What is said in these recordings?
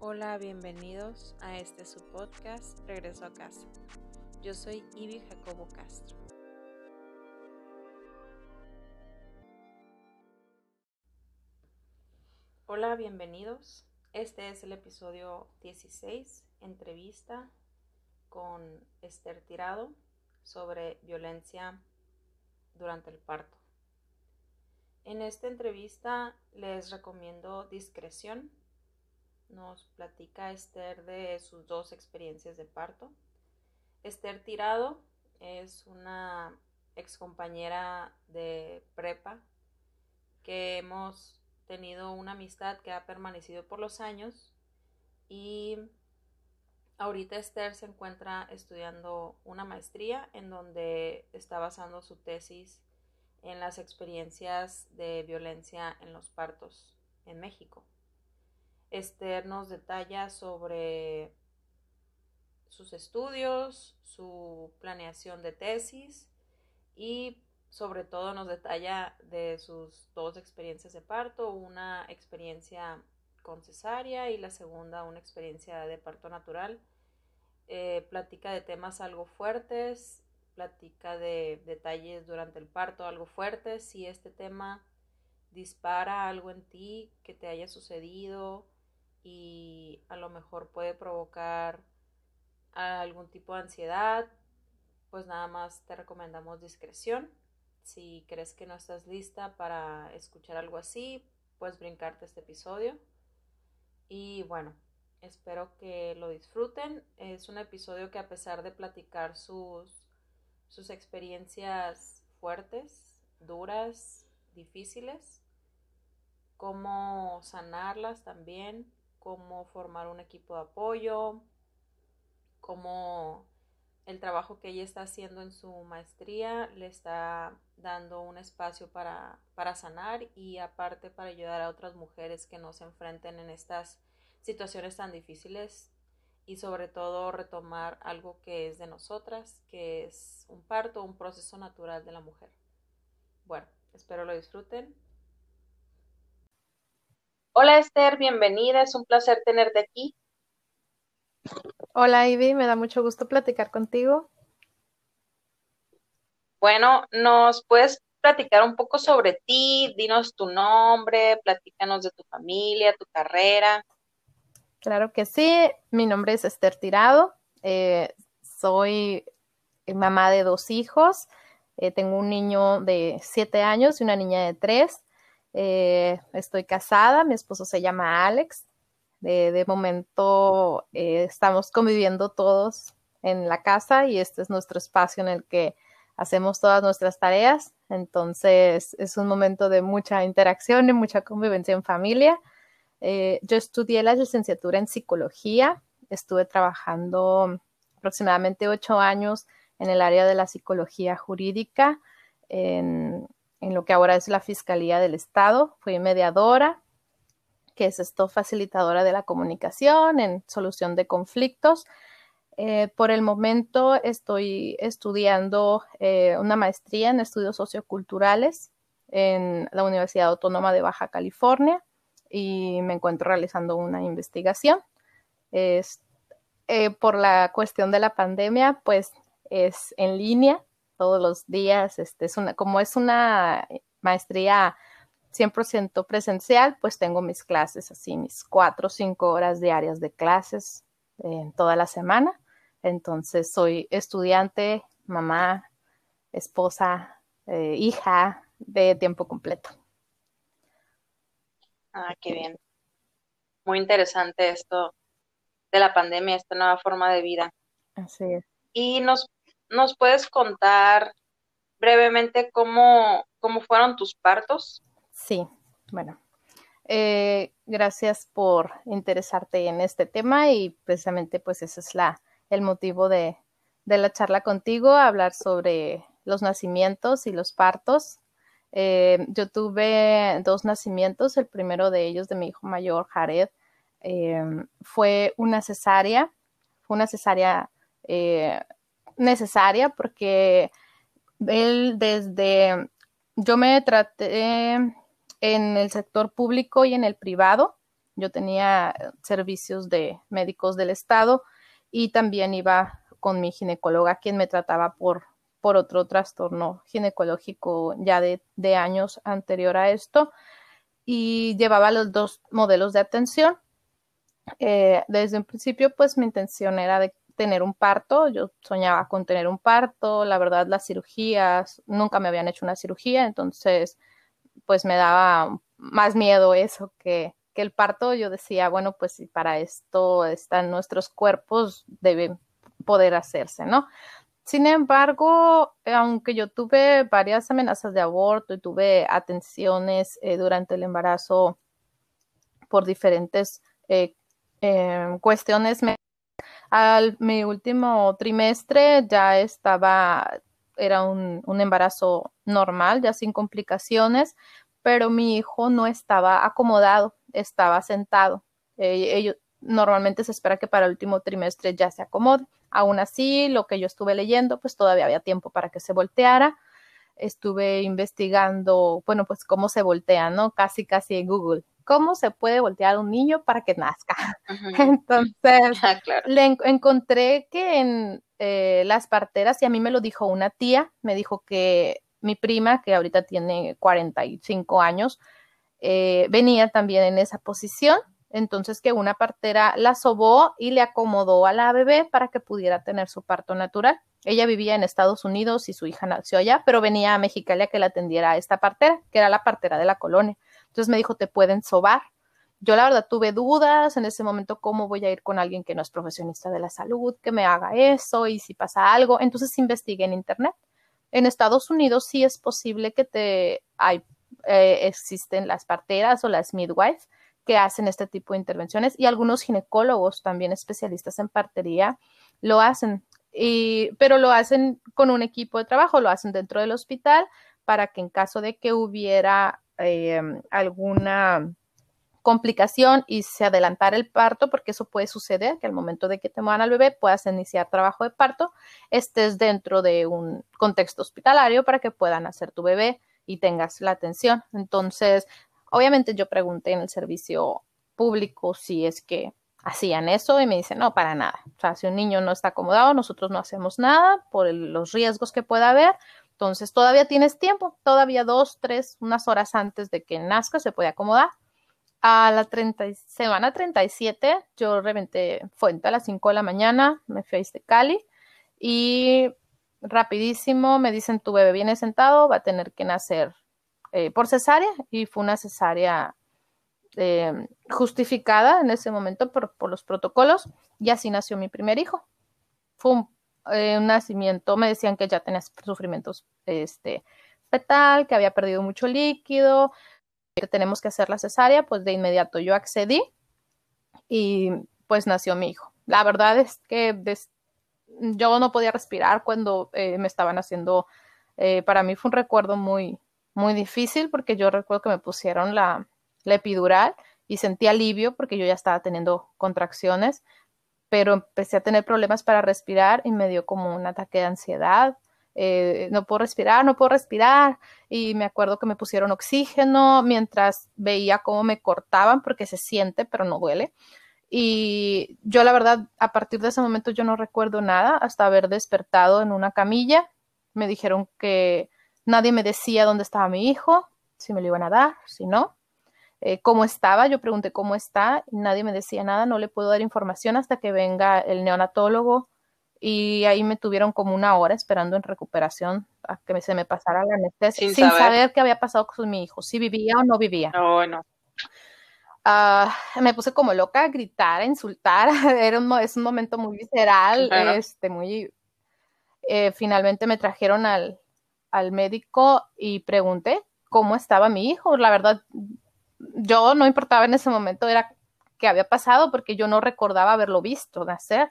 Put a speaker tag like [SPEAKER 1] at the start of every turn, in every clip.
[SPEAKER 1] Hola, bienvenidos a este su podcast Regreso a casa. Yo soy Ivy Jacobo Castro. Hola, bienvenidos. Este es el episodio 16, entrevista con Esther Tirado sobre violencia durante el parto. En esta entrevista les recomiendo discreción nos platica Esther de sus dos experiencias de parto. Esther Tirado es una excompañera de prepa que hemos tenido una amistad que ha permanecido por los años y ahorita Esther se encuentra estudiando una maestría en donde está basando su tesis en las experiencias de violencia en los partos en México. Esther nos detalla sobre sus estudios, su planeación de tesis y sobre todo nos detalla de sus dos experiencias de parto, una experiencia con cesárea y la segunda una experiencia de parto natural. Eh, platica de temas algo fuertes, platica de detalles durante el parto algo fuertes, si este tema dispara algo en ti que te haya sucedido, y a lo mejor puede provocar algún tipo de ansiedad, pues nada más te recomendamos discreción. Si crees que no estás lista para escuchar algo así, puedes brincarte este episodio. Y bueno, espero que lo disfruten. Es un episodio que a pesar de platicar sus, sus experiencias fuertes, duras, difíciles, cómo sanarlas también, cómo formar un equipo de apoyo, cómo el trabajo que ella está haciendo en su maestría le está dando un espacio para, sanar y aparte para ayudar a otras mujeres que no se enfrenten en estas situaciones tan difíciles y sobre todo retomar algo que es de nosotras, que es un parto, un proceso natural de la mujer. Bueno, espero lo disfruten Hola Esther, bienvenida, es un placer tenerte aquí.
[SPEAKER 2] Hola Ivy, me da mucho gusto platicar contigo.
[SPEAKER 1] Bueno, ¿nos puedes platicar un poco sobre ti? Dinos tu nombre, platícanos de tu familia, tu carrera.
[SPEAKER 2] Claro que sí, mi nombre es Esther Tirado, eh, soy mamá de dos hijos, eh, tengo un niño de siete años y una niña de tres. Eh, estoy casada, mi esposo se llama Alex. De, momento eh, estamos conviviendo todos en la casa y este es nuestro espacio en el que hacemos todas nuestras tareas. Entonces es un momento de mucha interacción y mucha convivencia en familia. Eh, yo estudié la licenciatura en psicología, estuve trabajando aproximadamente ocho años en el área de la psicología jurídica en lo que ahora es la Fiscalía del Estado. Fui mediadora, que es esto facilitadora de la comunicación en solución de conflictos. Eh, por el momento estoy estudiando eh, una maestría en estudios socioculturales en la Universidad Autónoma de Baja California y me encuentro realizando una investigación. Es, eh, por la cuestión de la pandemia, pues es en línea, todos los días. Este, es una, como es una maestría 100% presencial, pues tengo mis clases así, mis cuatro o cinco horas diarias de clases en toda la semana. Entonces soy estudiante, mamá, esposa, eh, hija de tiempo completo.
[SPEAKER 1] Ah, qué bien. Muy interesante esto de la pandemia, esta nueva forma de vida.
[SPEAKER 2] Así es.
[SPEAKER 1] Y nos ¿Nos puedes contar brevemente cómo, cómo fueron tus partos?
[SPEAKER 2] Sí, bueno. Eh, gracias por interesarte en este tema y precisamente pues ese es la, el motivo de, la charla contigo, hablar sobre los nacimientos y los partos. Eh, yo tuve dos nacimientos, el primero de ellos de mi hijo mayor, Jared, eh, fue una cesárea, fue una cesárea necesaria porque él desde, yo me traté en el sector público y en el privado, Yo tenía servicios de médicos del estado y también iba con mi ginecóloga, quien me trataba por, por otro trastorno ginecológico ya de, de años anterior a esto y llevaba los dos modelos de atención. Eh, desde un principio, pues mi intención era de tener un parto, yo soñaba con tener un parto, la verdad las cirugías, nunca me habían hecho una cirugía, entonces pues me daba más miedo eso que, que el parto, yo decía, bueno, pues si para esto están nuestros cuerpos, debe poder hacerse, ¿no? Sin embargo, eh, aunque yo tuve varias amenazas de aborto y tuve atenciones eh, durante el embarazo por diferentes eh, em, cuestiones, al mi último trimestre ya estaba, era un, un, embarazo normal, ya sin complicaciones, pero mi hijo no estaba acomodado, estaba sentado. ellos, normalmente se espera que para el último trimestre ya se acomode. Aún así, lo que yo estuve leyendo, pues todavía había tiempo para que se volteara. Estuve investigando, bueno, pues cómo se voltea, ¿no? Casi, casi en Google. ¿Cómo se puede voltear un niño para que nazca? Entonces, ah, le encontré que en eh, las parteras, y a mí me lo dijo una tía, me dijo que mi prima, que ahorita tiene 45 años, eh, venía también en esa posición entonces que una partera la sobó y le acomodó a la bebé para que pudiera tener su parto natural. Ella vivía en Estados Unidos y su hija nació allá, pero venía a Mexicali a que la atendiera a esta partera, que era la partera de la colonia. Entonces me dijo, te pueden sobar. Yo la verdad tuve dudas en ese momento, cómo voy a ir con alguien que no es profesionista de la salud, que me haga eso y si pasa algo. Entonces investigué en Internet. En Estados Unidos sí es posible que te hay, eh, existen las parteras o las midwives que hacen este tipo de intervenciones y algunos ginecólogos también especialistas en partería lo hacen, y, pero lo hacen con un equipo de trabajo, lo hacen dentro del hospital para que en caso de que hubiera eh, alguna complicación y se adelantara el parto, porque eso puede suceder, que al momento de que te muevan al bebé puedas iniciar trabajo de parto, estés dentro de un contexto hospitalario para que puedan hacer tu bebé y tengas la atención. Entonces, Obviamente yo pregunté en el servicio público si es que hacían eso y me dicen, no, para nada. O sea, si un niño no está acomodado, nosotros no hacemos nada por los riesgos que pueda haber. Entonces, todavía tienes tiempo, todavía dos, tres, unas horas antes de que nazca se puede acomodar. A la 30, semana 37, yo reventé fuente a las 5 de la mañana, me fui de Cali y rapidísimo me dicen, tu bebé viene sentado, va a tener que nacer eh, por cesárea y fue una cesárea eh, justificada en ese momento por, los protocolos y así nació mi primer hijo. Fue eh, nacimiento, me decían que ya tenía sufrimientos este, fetal, que había perdido mucho líquido, que tenemos que hacer la cesárea, pues de inmediato yo accedí y pues nació mi hijo. La verdad es que yo no podía respirar cuando me estaban haciendo, para mí fue un recuerdo muy, muy difícil porque yo recuerdo que me pusieron la, epidural y sentí alivio porque yo ya estaba teniendo contracciones, pero empecé a tener problemas para respirar y me dio como un ataque de ansiedad. Eh, no puedo respirar, no puedo respirar. Y me acuerdo que me pusieron oxígeno mientras veía cómo me cortaban porque se siente, pero no duele. Y yo la verdad, a partir de ese momento yo no recuerdo nada hasta haber despertado en una camilla. Me dijeron que Nadie me decía dónde estaba mi hijo, si me lo iban a dar, si no. Eh, cómo estaba, yo pregunté cómo está nadie me decía nada, no le puedo dar información hasta que venga el neonatólogo y ahí me tuvieron como una hora esperando en recuperación a que se me pasara la anestesia sin, saber. qué había pasado con mi hijo, si vivía o no vivía.
[SPEAKER 1] No, no.
[SPEAKER 2] Ah, me puse como loca a gritar, a insultar, era un, es un momento muy visceral, este, muy... Eh, finalmente me trajeron al, al médico y pregunté cómo estaba mi hijo. La verdad, yo no importaba en ese momento, era qué había pasado porque yo no recordaba haberlo visto nacer.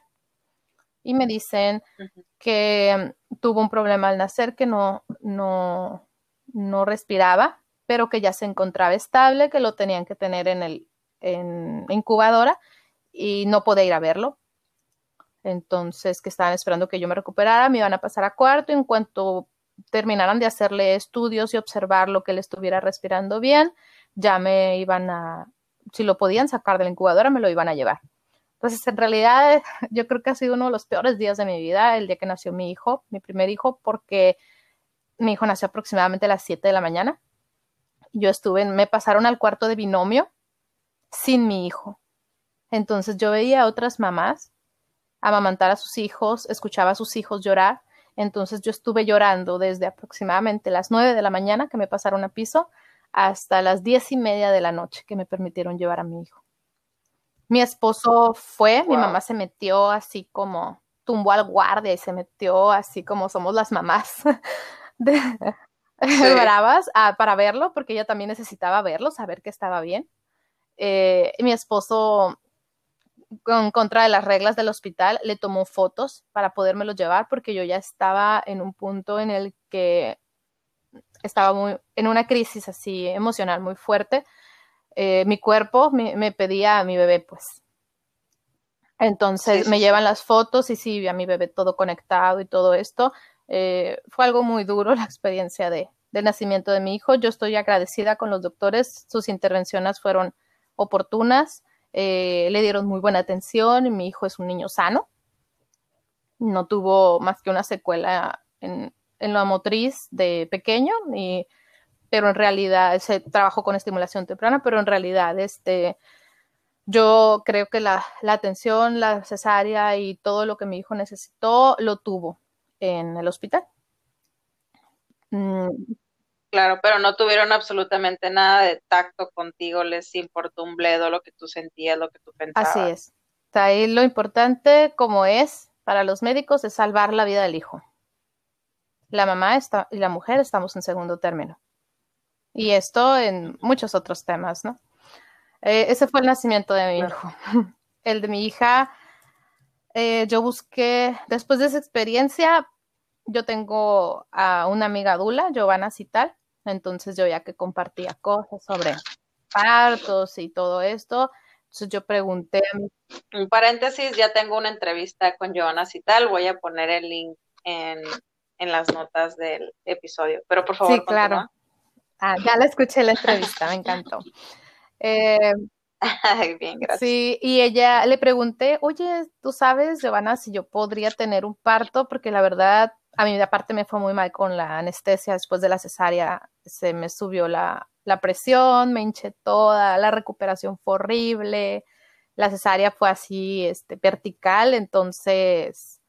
[SPEAKER 2] Y me dicen que tuvo un problema al nacer, que no, no, no respiraba, pero que ya se encontraba estable, que lo tenían que tener en el en incubadora y no podía ir a verlo. Entonces, que estaban esperando que yo me recuperara, me iban a pasar a cuarto. En cuanto terminaran de hacerle estudios y observar lo que le estuviera respirando bien, ya me iban a si lo podían sacar de la incubadora, me lo iban a llevar. Entonces, en realidad, yo creo que ha sido uno de los peores días de mi vida, el día que nació mi hijo, mi primer hijo, porque mi hijo nació aproximadamente a las 7 de la mañana. Yo estuve, me pasaron al cuarto de binomio sin mi hijo. Entonces yo veía a otras mamás amamantar a sus hijos, escuchaba a sus hijos llorar. Entonces yo estuve llorando desde aproximadamente las 9 de la mañana que me pasaron a piso hasta las diez y media de la noche que me permitieron llevar a mi hijo. Mi esposo fue, mi mamá se metió así como, tumbó al guardia y se metió así como somos las mamás de, bravas para verlo, porque ella también necesitaba verlo, saber que estaba bien. Eh, mi esposo, en contra de las reglas del hospital, le tomó fotos para podérmelo llevar porque yo ya estaba en un punto en el que estaba muy, en una crisis así emocional muy fuerte. Eh, mi cuerpo me, pedía a mi bebé, pues. Entonces me llevan las fotos y sí, vi a mi bebé todo conectado y todo esto. Eh, fue algo muy duro la experiencia de, del nacimiento de mi hijo. Yo estoy agradecida con los doctores, sus intervenciones fueron oportunas, eh, le dieron muy buena atención y mi hijo es un niño sano. No tuvo más que una secuela en, en la motriz de pequeño, y, pero en realidad se trabajó con estimulación temprana, pero en realidad este, yo creo que la, la atención, la cesárea y todo lo que mi hijo necesitó lo tuvo en el hospital.
[SPEAKER 1] Mm. Claro, pero no tuvieron absolutamente nada de tacto contigo, les importó un bledo lo que tú sentías, lo que tú pensabas.
[SPEAKER 2] Así es. ahí lo importante, como es para los médicos, es salvar la vida del hijo la mamá está, y la mujer estamos en segundo término. Y esto en muchos otros temas, ¿no? Eh, ese fue el nacimiento de mi hijo. El de mi hija, eh, yo busqué, después de esa experiencia, yo tengo a una amiga Dula, Giovanna Cital, entonces yo ya que compartía cosas sobre partos y todo esto, entonces yo pregunté.
[SPEAKER 1] Un paréntesis, ya tengo una entrevista con Giovanna Cital, voy a poner el link en, en las notas del episodio. Pero por favor,
[SPEAKER 2] sí, claro. Ah, ya la escuché la entrevista, me encantó. Eh,
[SPEAKER 1] Bien, gracias.
[SPEAKER 2] Sí, y ella le pregunté, oye, tú sabes, Giovanna, si yo podría tener un parto, porque la verdad, a mí aparte me fue muy mal con la anestesia después de la cesárea, se me subió la, la presión, me hinché toda, la recuperación fue horrible, la cesárea fue así, este, vertical, entonces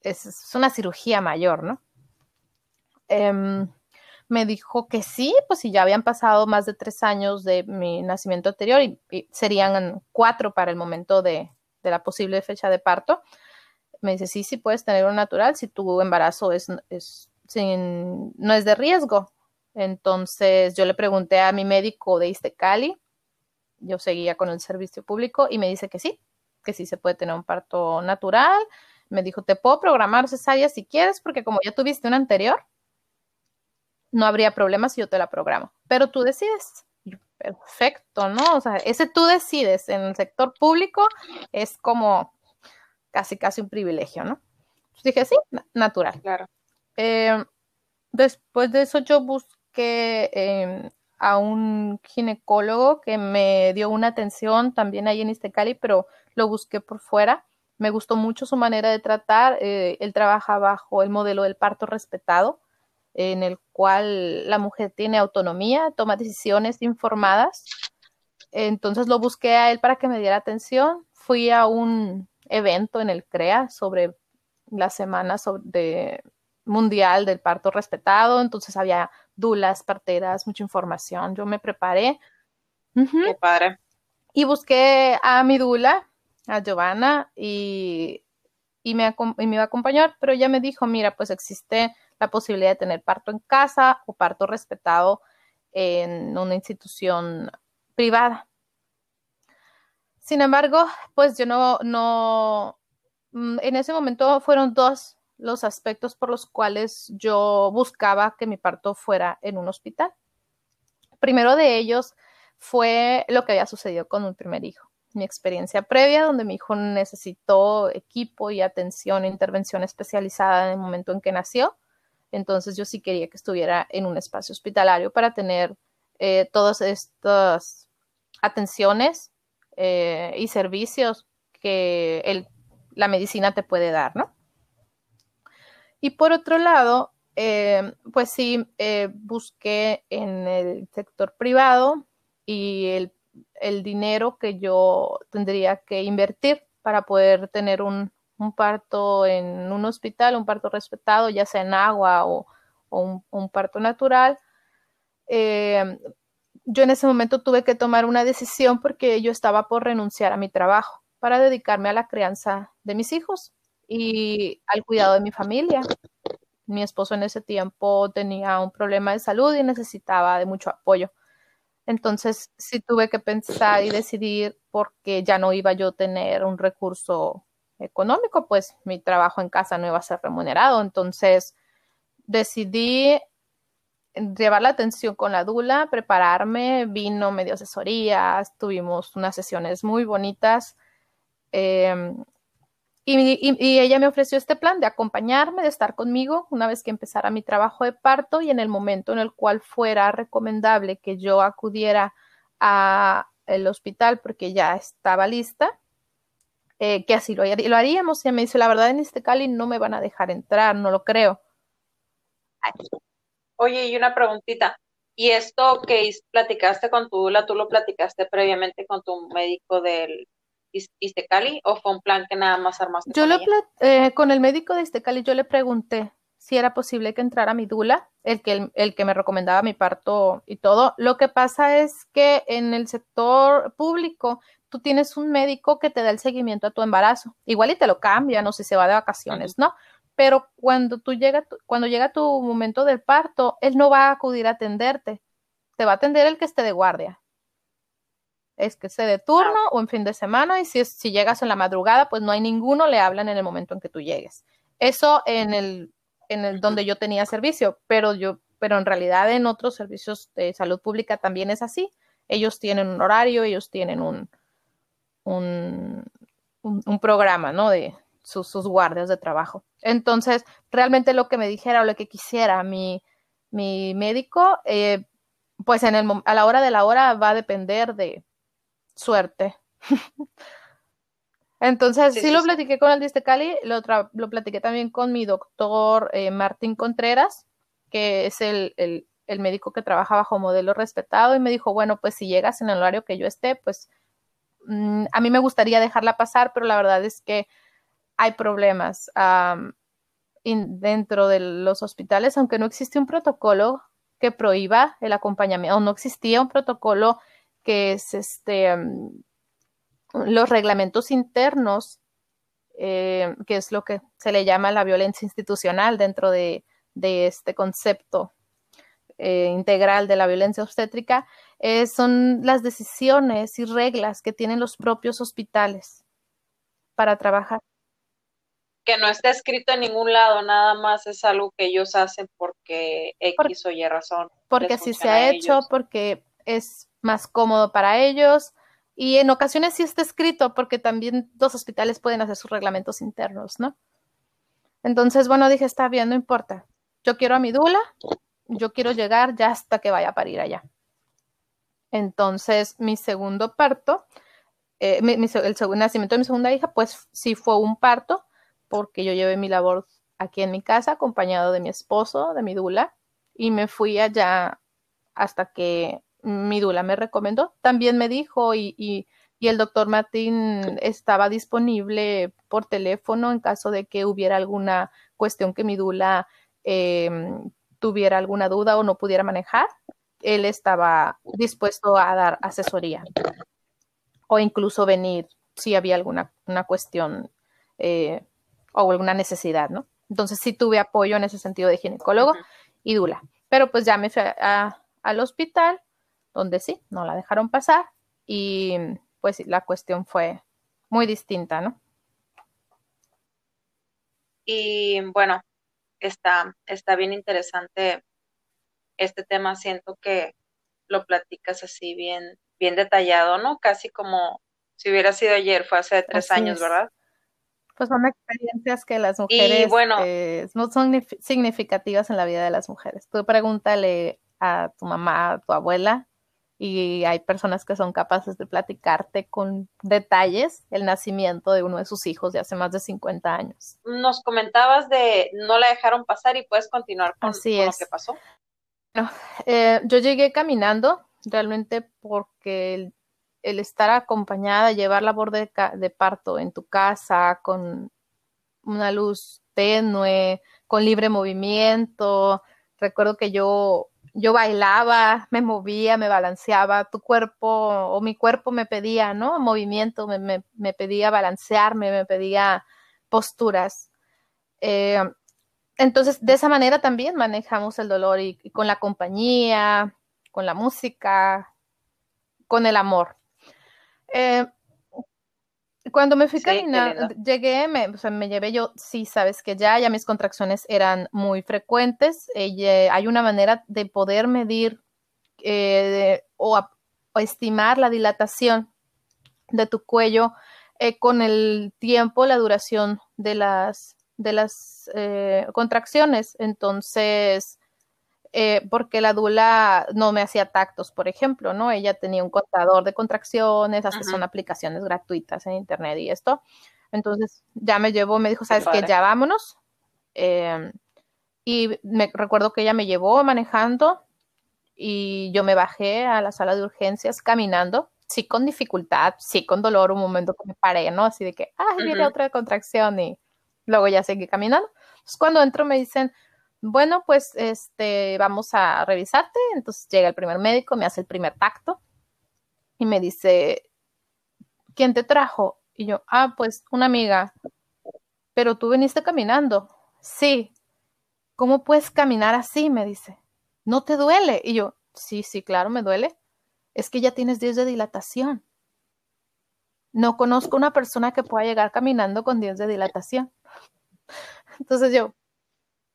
[SPEAKER 2] es una cirugía mayor, ¿no? Em, me dijo que sí, pues si ya habían pasado más de tres años de mi nacimiento anterior y, serían cuatro para el momento de, la posible fecha de parto. Me dice, sí, sí puedes tener un natural si tu embarazo es, sin, no es de riesgo. Entonces yo le pregunté a mi médico de Cali yo seguía con el servicio público y me dice que sí, que sí se puede tener un parto natural. Me dijo, te puedo programar cesárea si quieres, porque como ya tuviste un anterior, no habría problema si yo te la programo, pero tú decides. Perfecto, ¿no? O sea, ese tú decides en el sector público es como casi, casi un privilegio, ¿no? dije, sí, natural.
[SPEAKER 1] Claro.
[SPEAKER 2] Eh, después de eso yo busqué em, a un ginecólogo que me dio una atención también ahí en Istecali, pero lo busqué por fuera. Me gustó mucho su manera de tratar. Eh, él trabaja bajo el modelo del parto respetado en el cual la mujer tiene autonomía, toma decisiones informadas. Entonces lo busqué a él para que me diera atención. Fui a un evento en el CREA sobre la semana sobre mundial del parto respetado, entonces había dulas, parteras, mucha información. Yo me preparé.
[SPEAKER 1] Qué padre.
[SPEAKER 2] Y busqué a mi dula, a Giovanna, y, y, me, y me iba a acompañar, pero ella me dijo, mira, pues existe la posibilidad de tener parto en casa o parto respetado en una institución privada. Sin embargo, pues yo no, no, mm, en ese momento fueron dos los aspectos por los cuales yo buscaba que mi parto fuera en un hospital. Primero de ellos fue lo que había sucedido con mi primer hijo, mi experiencia previa, donde mi hijo necesitó equipo y atención e intervención especializada en el momento en que nació. Entonces yo sí quería que estuviera en un espacio hospitalario para tener eh, todos estos atenciones eh, y servicios que la medicina te puede dar, ¿no? Y por otro lado, eh, pues sí, busqué en el sector privado y el, dinero que yo tendría que invertir para poder tener un, un, parto en un hospital, un parto respetado, ya sea en agua o, o un, un, parto natural. Eh, yo en ese momento tuve que tomar una decisión porque yo estaba por renunciar a mi trabajo para dedicarme a la crianza de mis hijos y al cuidado de mi familia mi esposo en ese tiempo tenía un problema de salud y necesitaba de mucho apoyo. Entonces sí tuve que pensar y decidir porque ya no iba yo a tener un recurso económico, pues mi trabajo en casa no iba a ser remunerado. Entonces decidí llevar la atención con la dula, prepararme, vino, medio asesorías, tuvimos unas sesiones muy bonitas. Eh, y, ella me ofreció este plan de acompañarme, de estar conmigo una vez que empezara mi trabajo de parto y en el momento en el cual fuera recomendable que yo acudiera al hospital porque ya estaba lista, eh, que así lo, lo haríamos. Y me dice, la verdad en este Cali no me van a dejar entrar, no lo creo.
[SPEAKER 1] Oye, y una preguntita. ¿Y esto que platicaste con tu dula, tú lo platicaste previamente con tu médico del, Istecali o fue un plan que nada más armaste?
[SPEAKER 2] Yo con, eh, con el médico de Istecali yo le pregunté si era posible que entrara mi dula, el que, el, que me recomendaba mi parto y todo. Lo que pasa es que en el sector público tú tienes un médico que te da el seguimiento a tu embarazo. Igual y te lo cambia, no sé si se va de vacaciones, ¿no? Pero cuando tú llega, cuando llega tu momento del parto, él no va a acudir a atenderte. Te va a atender el que esté de guardia es que sea de turno o en fin de semana y si, si llegas en la madrugada, pues no hay ninguno, le hablan en el momento en que tú llegues. Eso en el, en el donde yo tenía servicio, pero yo, pero en realidad en otros servicios de salud pública también es así. Ellos tienen un horario, ellos tienen un, un, un, programa, ¿no? De sus, sus, guardias de trabajo. Entonces, realmente lo que me dijera o lo que quisiera mi, mi médico, eh, pues en el, a la hora de la hora va a depender de, suerte. Entonces, sí, lo platiqué con el de Cali, lo, lo, platiqué también con mi doctor eh, Martín Contreras, que es el, el, el, médico que trabaja bajo modelo respetado, y me dijo, bueno, pues si llegas en el horario que yo esté, pues mm, a mí me gustaría dejarla pasar, pero la verdad es que hay problemas dentro de los hospitales, aunque no existe un protocolo que prohíba el acompañamiento, o no existía un protocolo que es este, los reglamentos internos, eh, que es lo que se le llama la violencia institucional dentro de, este concepto eh, integral de la violencia obstétrica, eh, son las decisiones y reglas que tienen los propios hospitales para trabajar.
[SPEAKER 1] Que no está escrito en ningún lado, nada más es algo que ellos hacen porque X o Y razón.
[SPEAKER 2] Porque así se ha hecho, porque es más cómodo para ellos. Y en ocasiones sí está escrito porque también los hospitales pueden hacer sus reglamentos internos, ¿no? Entonces, bueno, dije, está bien, no importa. Yo quiero a mi dula, yo quiero llegar ya hasta que vaya a parir allá. Entonces, mi segundo parto, eh, el segundo nacimiento de mi segunda hija, pues sí fue un parto, porque yo llevé mi labor aquí en mi casa, acompañado de mi esposo, de mi dula, y me fui allá hasta que mi dula me recomendó. También me dijo y, y, el doctor Martín estaba disponible por teléfono en caso de que hubiera alguna cuestión que mi dula em, tuviera alguna duda o no pudiera manejar. Él estaba dispuesto a dar asesoría o incluso venir si había alguna una cuestión eh, o alguna necesidad, ¿no? Entonces sí tuve apoyo en ese sentido de ginecólogo y dula. Pero pues ya me fui al hospital donde sí, no la dejaron pasar y pues la cuestión fue muy distinta, ¿no?
[SPEAKER 1] Y bueno, está, está bien interesante este tema, siento que lo platicas así bien, bien detallado, ¿no? Casi como si hubiera sido ayer, fue hace tres años, ¿verdad?
[SPEAKER 2] Pues son experiencias que las mujeres bueno, eh, no son significativas en la vida de las mujeres. Tú pregúntale a tu mamá, a tu abuela, y hay personas que son capaces de platicarte con detalles el nacimiento de uno de sus hijos de hace más de 50 años.
[SPEAKER 1] Nos comentabas de no la dejaron pasar y puedes continuar con,
[SPEAKER 2] Así
[SPEAKER 1] con
[SPEAKER 2] es.
[SPEAKER 1] lo que pasó.
[SPEAKER 2] Bueno, eh, yo llegué caminando realmente porque el, estar acompañada, llevar labor de, de parto en tu casa con una luz tenue, con libre movimiento. Recuerdo que yo yo bailaba, me movía, me balanceaba, tu cuerpo o mi cuerpo me pedía, ¿no? Movimiento, me, me, me pedía balancearme, me pedía posturas. Eh, entonces, de esa manera también manejamos el dolor y, y, con la compañía, con la música, con el amor. Eh, cuando me fui sí, caminando, llegué, me, o sea, me llevé yo, sí, sabes que ya, ya mis contracciones eran muy frecuentes. Eh, hay una manera de poder medir eh, o, a, o, estimar la dilatación de tu cuello con el tiempo, la duración de las, de las eh, contracciones. Entonces, eh, porque la dula no me hacía tactos, por ejemplo, ¿no? Ella tenía un contador de contracciones, hasta son aplicaciones gratuitas en internet y esto. Entonces ya me llevó, me dijo, ¿sabes qué? Ya vámonos. Eh, y me recuerdo que ella me llevó manejando y yo me bajé a la sala de urgencias caminando, sí con dificultad, sí con dolor, un momento que me paré, ¿no? Así de que, ah, viene uh -huh. otra contracción y luego ya seguí caminando. Cuando entro me dicen, bueno, pues este, vamos a revisarte. Entonces llega el primer médico, me hace el primer tacto y me dice, ¿quién te trajo? Y yo, ah, pues una amiga. Pero tú viniste caminando. Sí. ¿Cómo puedes caminar así? Me dice. ¿No te duele? Y yo, sí, sí, claro, me duele. Es que ya tienes 10 de dilatación. No conozco una persona que pueda llegar caminando con 10 de dilatación. Entonces yo,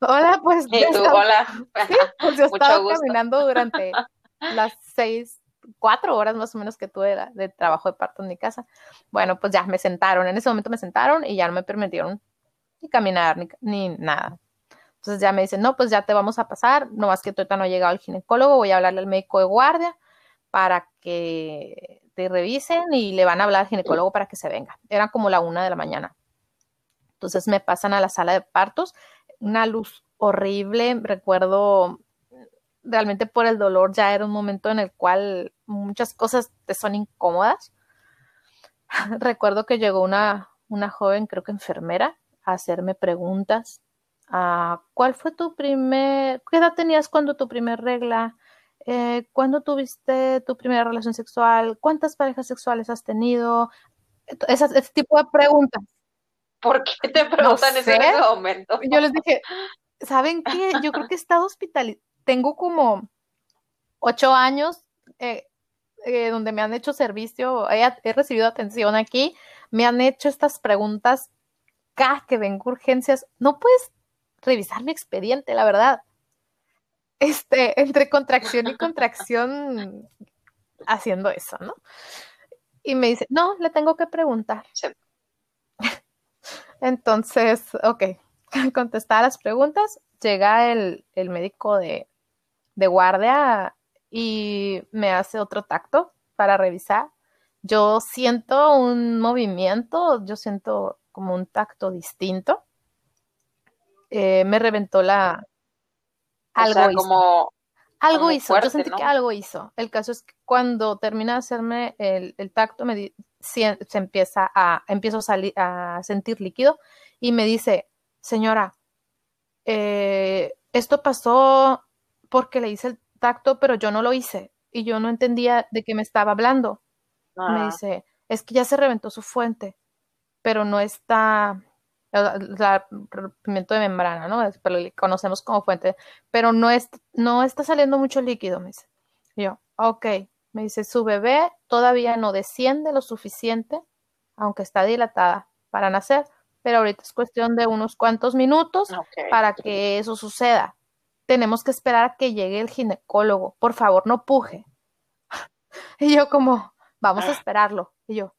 [SPEAKER 2] Hola, pues.
[SPEAKER 1] ¿Y tú, estaba,
[SPEAKER 2] hola. Sí, pues yo estaba caminando durante las seis, cuatro horas más o menos que tuve de, de, trabajo de parto en mi casa. Bueno, pues ya me sentaron. En ese momento me sentaron y ya no me permitieron ni caminar ni, ni nada. Entonces ya me dicen, no, pues ya te vamos a pasar. No más que tú no ha llegado el ginecólogo. Voy a hablarle al médico de guardia para que te revisen y le van a hablar al ginecólogo para que se venga. Era como la una de la mañana. Entonces me pasan a la sala de partos una luz horrible. Recuerdo realmente por el dolor ya era un momento en el cual muchas cosas te son incómodas. Recuerdo que llegó una, una joven, creo que enfermera, a hacerme preguntas. Uh, ¿Cuál fue tu primer, qué edad tenías cuando tu primer regla? Eh, ¿Cuándo tuviste tu primera relación sexual? ¿Cuántas parejas sexuales has tenido? Esas, ese tipo de preguntas.
[SPEAKER 1] ¿Por qué te preguntan no en ese momento?
[SPEAKER 2] Yo les dije, ¿saben qué? Yo creo que he estado hospitalizada. Tengo como ocho años eh, eh, donde me han hecho servicio, he, he, recibido atención aquí, me han hecho estas preguntas cada que vengo urgencias. No puedes revisar mi expediente, la verdad. Este, entre contracción y contracción haciendo eso, ¿no? Y me dice, no, le tengo que preguntar.
[SPEAKER 1] Sí.
[SPEAKER 2] Entonces, ok, contestar las preguntas, llega el, el médico de, de, guardia y me hace otro tacto para revisar. Yo siento un movimiento, yo siento como un tacto distinto. Eh, me reventó la...
[SPEAKER 1] Algo o sea,
[SPEAKER 2] hizo.
[SPEAKER 1] como...
[SPEAKER 2] Algo
[SPEAKER 1] como
[SPEAKER 2] hizo,
[SPEAKER 1] fuerte,
[SPEAKER 2] yo sentí
[SPEAKER 1] ¿no?
[SPEAKER 2] que algo hizo. El caso es que cuando termina de hacerme el, el tacto, me di, se, se, empieza a, empiezo a, salir, a sentir líquido y me dice, señora, eh, esto pasó porque le hice el tacto, pero yo no lo hice y yo no entendía de qué me estaba hablando.
[SPEAKER 1] Ah,
[SPEAKER 2] Me dice, es que ya se reventó su fuente, pero no está, el rompimiento de membrana, ¿no? Pero le conocemos como fuente, pero no, es, no está saliendo mucho líquido, me dice. Y yo, ok, me dice, su bebé todavía no desciende lo suficiente, aunque está dilatada para nacer, pero ahorita es cuestión de unos cuantos minutos para que eso suceda. Tenemos que esperar a que llegue el ginecólogo. Por favor, no puje. Y yo como, vamos a
[SPEAKER 1] Ah.
[SPEAKER 2] esperarlo. Y yo,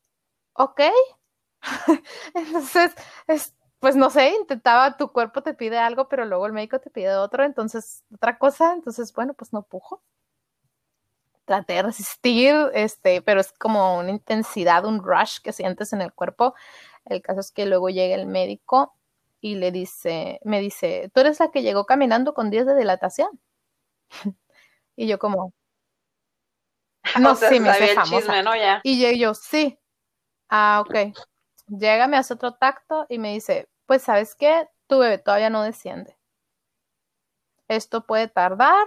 [SPEAKER 2] ok. Entonces, es, pues no sé, intentaba, tu cuerpo te pide algo, pero luego el médico te pide otro, entonces otra cosa. Entonces, bueno, pues no pujo. Traté de resistir, este, pero es como una intensidad, un rush que sientes en el cuerpo. El caso es que luego llega el médico y le dice, me dice, tú eres la que llegó caminando con 10 de dilatación. y yo como, no, sé, me hice famosa. ¿no? ya. Y yo, sí. Ah, ok. Llega, me hace otro tacto y me dice, pues, ¿sabes qué? Tu bebé todavía no desciende. Esto puede tardar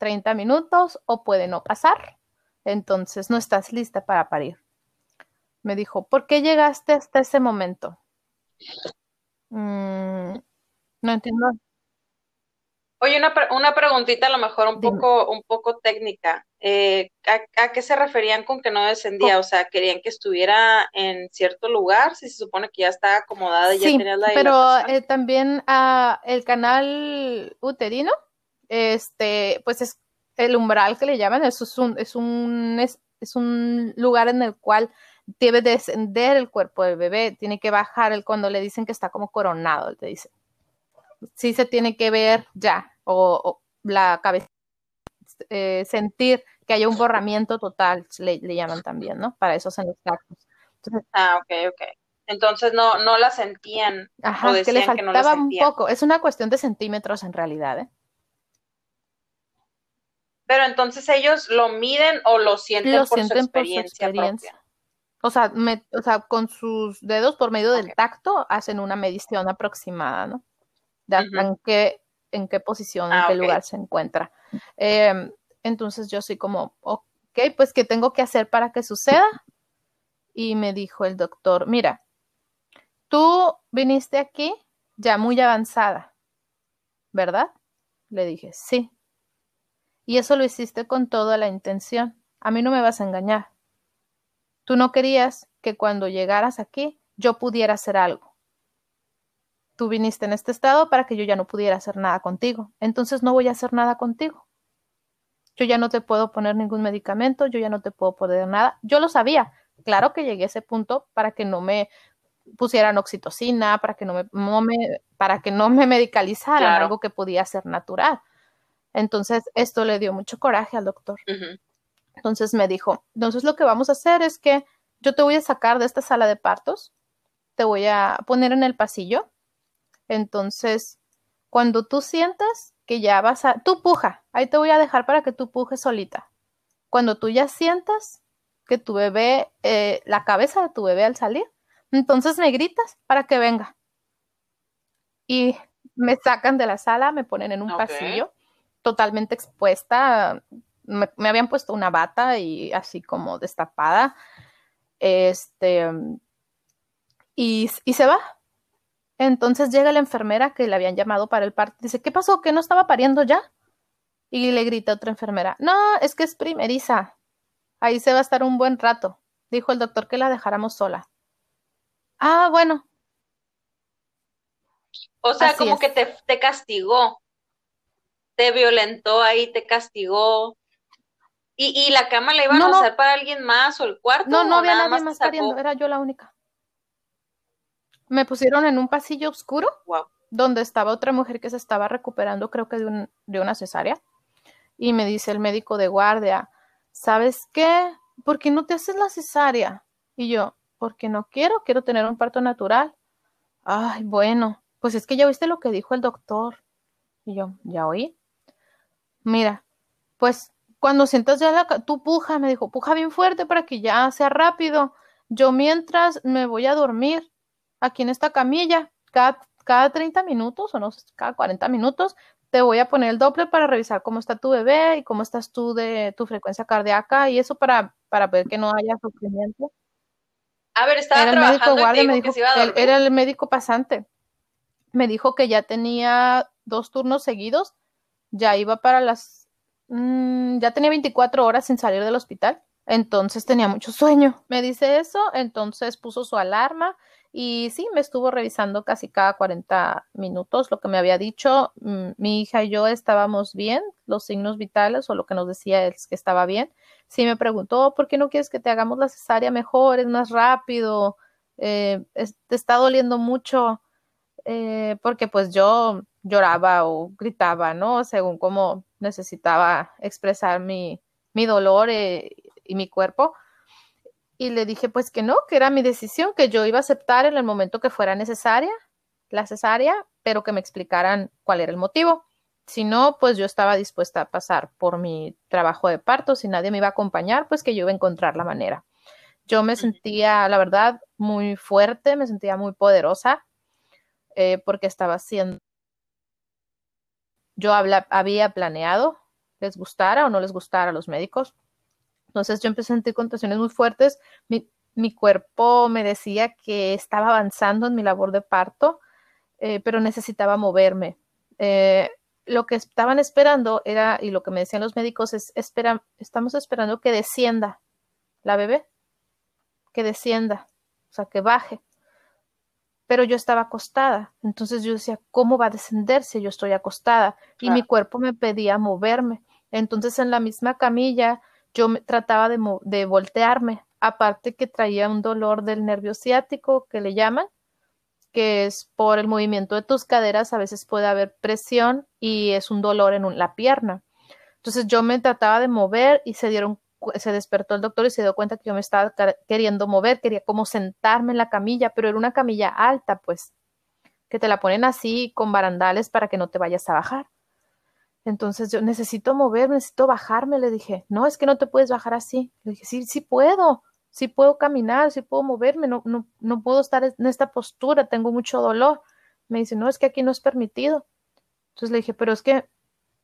[SPEAKER 2] 30 minutos o puede no pasar. Entonces, no estás lista para parir. Me dijo, ¿por qué llegaste hasta ese momento? Mm, no entiendo.
[SPEAKER 1] Oye, una, una preguntita a lo mejor un poco, un poco técnica. Eh, ¿a, qué se referían con que no descendía? O sea, ¿querían que estuviera en cierto lugar? Si se supone que ya está acomodada y ya tenía la
[SPEAKER 2] pero eh, también ah, el canal uterino, este, pues es el umbral que le llaman, eso es un, es un, es, un lugar en el cual debe descender el cuerpo del bebé, tiene que bajar el cuando le dicen que está como coronado, te dicen sí se tiene que ver ya, o, la cabeza, eh, sentir que haya un borramiento total, le, llaman también, ¿no? Para eso hacen los tactos.
[SPEAKER 1] ah, ok, ok. Entonces no, no la sentían
[SPEAKER 2] ajá, que le faltaba un poco. Es una cuestión de centímetros en realidad, ¿eh?
[SPEAKER 1] Pero entonces ellos lo miden o lo sienten, por, su experiencia
[SPEAKER 2] O sea, o sea, con sus dedos por medio del tacto hacen una medición aproximada, ¿no? en, qué, en qué posición, en ah, qué lugar se encuentra. Em, entonces yo soy como, ok, pues ¿qué tengo que hacer para que suceda? Y me dijo el doctor, mira, tú viniste aquí ya muy avanzada, ¿verdad? Le dije, sí. Y eso lo hiciste con toda la intención. A mí no me vas a engañar. Tú no querías que cuando llegaras aquí yo pudiera hacer algo tú viniste en este estado para que yo ya no pudiera hacer nada contigo. Entonces no voy a hacer nada contigo. Yo ya no te puedo poner ningún medicamento, yo ya no te puedo poner nada. Yo lo sabía. Claro que llegué a ese punto para que no me pusieran oxitocina, para que no me, para que no me medicalizaran, algo que podía ser natural. Entonces, esto le dio mucho coraje al doctor. Entonces me dijo, entonces lo que vamos a hacer es que yo te voy a sacar de esta sala de partos, te voy a poner en el pasillo entonces, cuando tú sientas que ya vas a, tú puja, ahí te voy a dejar para que tú pujes solita. Cuando tú ya sientas que tu bebé, eh, la cabeza de tu bebé al salir, entonces me gritas para que venga. Y me sacan de la sala, me ponen en un pasillo totalmente expuesta. Me, me, habían puesto una bata y así como destapada. Este, y, y se va. Entonces llega la enfermera que le habían llamado para el parto. Dice, ¿qué pasó? ¿Que no estaba pariendo ya? Y le grita otra enfermera, no, es que es primeriza. Ahí se va a estar un buen rato. Dijo el doctor que la dejáramos sola. Ah, bueno.
[SPEAKER 1] O sea, como que te, te, castigó. Te violentó ahí, te castigó. ¿Y, y la cama la iban a hacer para alguien más o el cuarto?
[SPEAKER 2] No, no había nadie más pariendo, era yo la única me pusieron en un pasillo oscuro donde estaba otra mujer que se estaba recuperando, creo que de, de una cesárea. Y me dice el médico de guardia, ¿sabes qué? ¿Por qué no te haces la cesárea? Y yo, porque no quiero, quiero tener un parto natural. Ay, bueno, pues es que ya viste lo que dijo el doctor. Y yo, ya oí. Mira, pues cuando sientas ya la, tú puja, me dijo, puja bien fuerte para que ya sea rápido. Yo mientras me voy a dormir aquí en esta camilla, cada, cada 30 minutos o no sé, cada 40 minutos, te voy a poner el Doppler para revisar cómo está tu bebé y cómo estás tú de tu frecuencia cardíaca y eso para, para ver que no haya sufrimiento.
[SPEAKER 1] A ver, estaba era el médico guardia, me dijo,
[SPEAKER 2] era el médico pasante. Me dijo que ya tenía dos turnos seguidos, ya iba para las, mm, ya tenía 24 horas sin salir del hospital, entonces tenía mucho sueño. Me dice eso, entonces puso su alarma y sí, me estuvo revisando casi cada 40 minutos lo que me había dicho. Mm, mi hija y yo estábamos bien, los signos vitales o lo que nos decía es que estaba bien. Sí me preguntó, ¿por qué no quieres que te hagamos la cesárea mejor? Es más rápido, eh, te está doliendo mucho, eh, porque pues yo lloraba o gritaba, ¿no? Según cómo necesitaba expresar mi, mi dolor eh, y mi cuerpo. Y le dije pues que no, que era mi decisión, que yo iba a aceptar en el momento que fuera necesaria la cesárea, pero que me explicaran cuál era el motivo. Si no, pues yo estaba dispuesta a pasar por mi trabajo de parto. Si nadie me iba a acompañar, pues que yo iba a encontrar la manera. Yo me sentía, la verdad, muy fuerte, me sentía muy poderosa, eh, porque estaba haciendo. Yo había planeado, les gustara o no les gustara a los médicos. Entonces yo empecé a sentir contracciones muy fuertes. Mi, cuerpo me decía que estaba avanzando en mi labor de parto, eh, pero necesitaba moverme. Eh, lo que estaban esperando era, y lo que me decían los médicos es, espera, estamos esperando que descienda la bebé, que descienda, o sea, que baje. Pero yo estaba acostada, entonces yo decía, ¿cómo va a descender si yo estoy acostada? Y mi cuerpo me pedía moverme. Entonces en la misma camilla yo me, trataba de, de voltearme, aparte que traía un dolor del nervio ciático que le llaman, que es por el movimiento de tus caderas, a veces puede haber presión y es un dolor en la pierna. Entonces yo me trataba de mover y se dieron, se despertó el doctor y se dio cuenta que yo me estaba queriendo mover, quería como sentarme en la camilla, pero era una camilla alta, pues, que te la ponen así con barandales para que no te vayas a bajar. Entonces yo necesito moverme, necesito bajarme, le dije, no, es que no te puedes bajar así. Le dije, sí, sí puedo si puedo caminar, si puedo moverme, no, no, no puedo estar en esta postura, tengo mucho dolor. Me dice, no, es que aquí no es permitido. Entonces le dije, pero es que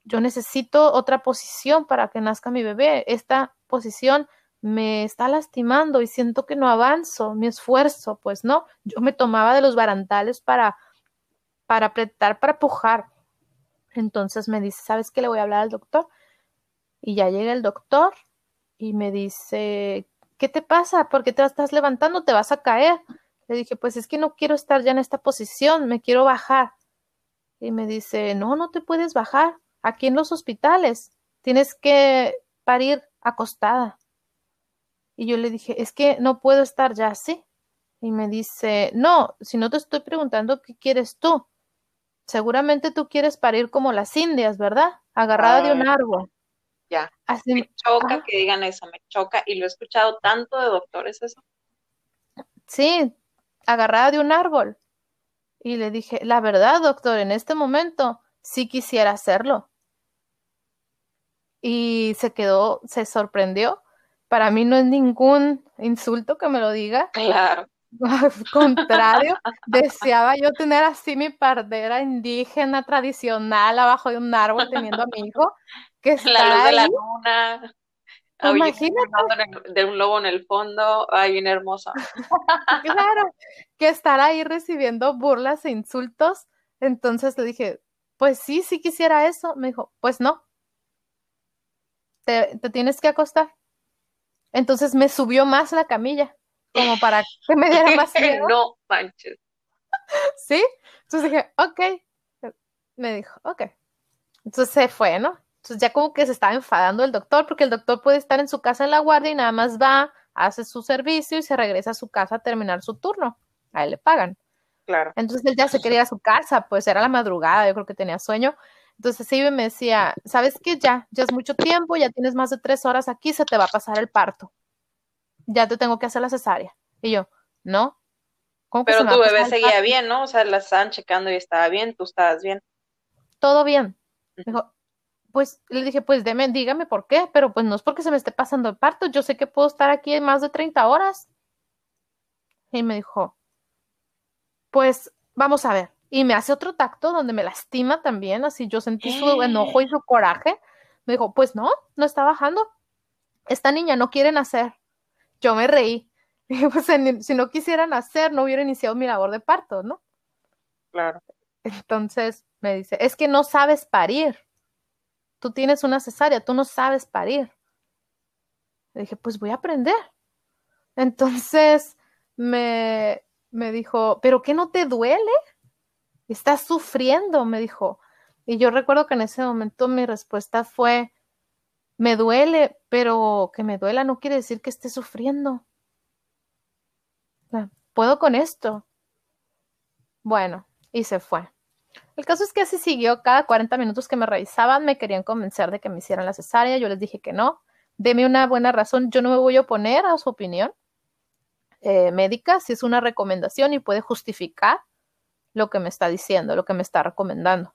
[SPEAKER 2] yo necesito otra posición para que nazca mi bebé. Esta posición me está lastimando y siento que no avanzo, mi esfuerzo, pues no. Yo me tomaba de los barandales para, para apretar, para pujar. Entonces me dice, ¿sabes qué le voy a hablar al doctor? Y ya llega el doctor y me dice, ¿qué te pasa? ¿Por qué te estás levantando? ¿Te vas a caer? Le dije, pues es que no quiero estar ya en esta posición, me quiero bajar. Y me dice, no, no te puedes bajar. Aquí en los hospitales tienes que parir acostada. Y yo le dije, es que no puedo estar ya así. Y me dice, no, si no te estoy preguntando qué quieres tú. Seguramente tú quieres parir como las indias, ¿verdad? Agarrada de un árbol.
[SPEAKER 1] Ya. Así, me choca que digan eso, me choca y lo he escuchado tanto de doctores eso.
[SPEAKER 2] Sí, agarrada de un árbol. Y le dije, la verdad, doctor, en este momento sí quisiera hacerlo. Y se quedó, se sorprendió. Para mí no es ningún insulto que me lo diga.
[SPEAKER 1] Claro.
[SPEAKER 2] Al contrario, deseaba yo tener así mi pardera indígena tradicional abajo de un árbol teniendo a mi hijo
[SPEAKER 1] la luz de la luna. Imagínate. De un lobo en el fondo, ay, bien hermosa.
[SPEAKER 2] claro, que estar ahí recibiendo burlas e insultos. Entonces le dije, pues sí, sí quisiera eso. Me dijo, pues no. Te, tienes que acostar. Entonces me subió más la camilla, como para que me diera más miedo.
[SPEAKER 1] no manches.
[SPEAKER 2] sí, entonces dije, ok. Me dijo, ok. Entonces se fue, ¿no? Entonces ya como que se estaba enfadando el doctor, porque el doctor puede estar en su casa en la guardia y nada más va, hace su servicio y se regresa a su casa a terminar su turno. A él le pagan.
[SPEAKER 1] Claro.
[SPEAKER 2] Entonces él ya se quería ir a su casa, pues era la madrugada, yo creo que tenía sueño. Entonces sí me decía, ¿sabes qué? Ya, ya es mucho tiempo, ya tienes más de tres horas aquí, se te va a pasar el parto. Ya te tengo que hacer la cesárea. Y yo, ¿no?
[SPEAKER 1] Pero tu bebé seguía bien, ¿no? O sea, la estaban checando y estaba bien, tú estabas bien.
[SPEAKER 2] Todo bien. dijo, pues le dije, pues deme, dígame por qué, pero pues no es porque se me esté pasando el parto, yo sé que puedo estar aquí más de 30 horas. Y me dijo, pues vamos a ver. Y me hace otro tacto donde me lastima también, así yo sentí su enojo y su coraje. Me dijo, pues no, no está bajando. Esta niña no quiere nacer. Yo me reí. Dije, pues si no quisieran nacer, no hubiera iniciado mi labor de parto, ¿no?
[SPEAKER 1] Claro.
[SPEAKER 2] Entonces me dice, es que no sabes parir tú tienes una cesárea, tú no sabes parir. Le dije, pues voy a aprender. Entonces me, me dijo, ¿pero qué no te duele? Estás sufriendo, me dijo. Y yo recuerdo que en ese momento mi respuesta fue, me duele, pero que me duela no quiere decir que esté sufriendo. Puedo con esto. Bueno, y se fue. El caso es que así siguió. Cada 40 minutos que me revisaban me querían convencer de que me hicieran la cesárea. Yo les dije que no. deme una buena razón, yo no me voy a oponer a su opinión eh, médica si es una recomendación y puede justificar lo que me está diciendo, lo que me está recomendando.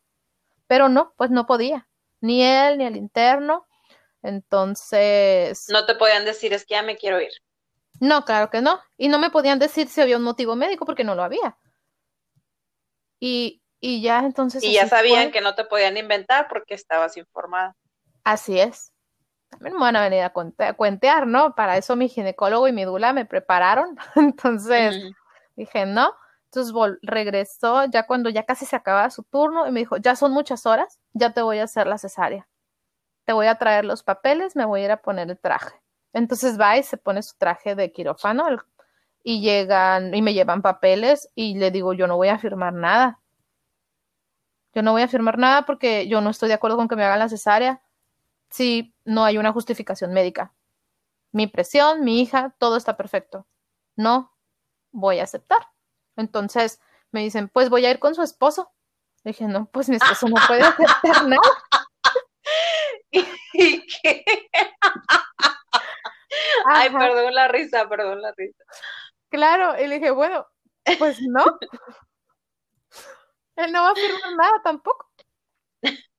[SPEAKER 2] Pero no, pues no podía, ni él ni el interno. Entonces...
[SPEAKER 1] No te podían decir, es que ya me quiero ir.
[SPEAKER 2] No, claro que no. Y no me podían decir si había un motivo médico porque no lo había. Y, y ya entonces...
[SPEAKER 1] Y ya sabían que no te podían inventar porque estabas informada.
[SPEAKER 2] Así es. También me van a venir a cuentear, ¿no? Para eso mi ginecólogo y mi dula me prepararon. Entonces dije, no. Entonces regresó ya cuando ya casi se acababa su turno y me dijo, ya son muchas horas, ya te voy a hacer la cesárea. Te voy a traer los papeles, me voy a ir a poner el traje. Entonces va y se pone su traje de quirófano y llegan y me llevan papeles y le digo, yo no voy a firmar nada. Yo no voy a firmar nada porque yo no estoy de acuerdo con que me hagan la cesárea si no hay una justificación médica. Mi presión, mi hija, todo está perfecto. No voy a aceptar. Entonces me dicen, pues voy a ir con su esposo. Le dije, no, pues mi esposo no puede aceptar nada.
[SPEAKER 1] ¿Y qué? Ay, perdón la risa, perdón la risa.
[SPEAKER 2] Claro, y le dije, bueno, pues no. Él no va a firmar nada tampoco.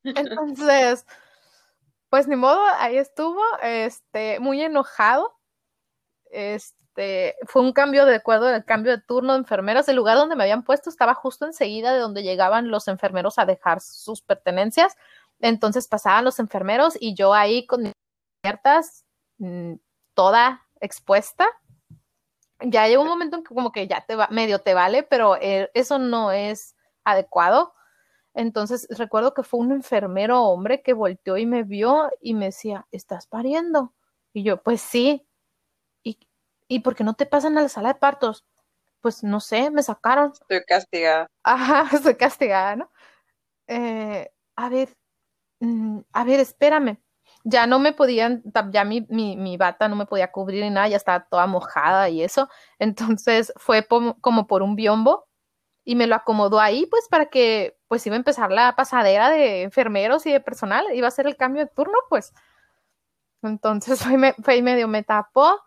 [SPEAKER 2] Entonces, pues ni modo, ahí estuvo, este, muy enojado. Este, fue un cambio de acuerdo el cambio de turno de enfermeras. El lugar donde me habían puesto estaba justo enseguida de donde llegaban los enfermeros a dejar sus pertenencias. Entonces pasaban los enfermeros y yo ahí con mis abiertas, mm, toda expuesta. Ya llegó un momento en que como que ya te va, medio te vale, pero eh, eso no es adecuado. Entonces recuerdo que fue un enfermero hombre que volteó y me vio y me decía, ¿estás pariendo? Y yo, pues sí. ¿Y, ¿y por qué no te pasan a la sala de partos? Pues no sé, me sacaron.
[SPEAKER 1] Estoy castigada.
[SPEAKER 2] Ajá, estoy castigada, ¿no? Eh, a ver, mm, a ver, espérame. Ya no me podían, ya mi, mi, mi, bata no me podía cubrir ni nada, ya estaba toda mojada y eso. Entonces fue como por un biombo y me lo acomodó ahí, pues para que pues iba a empezar la pasadera de enfermeros y de personal, iba a ser el cambio de turno, pues. Entonces fue, y medio me tapó,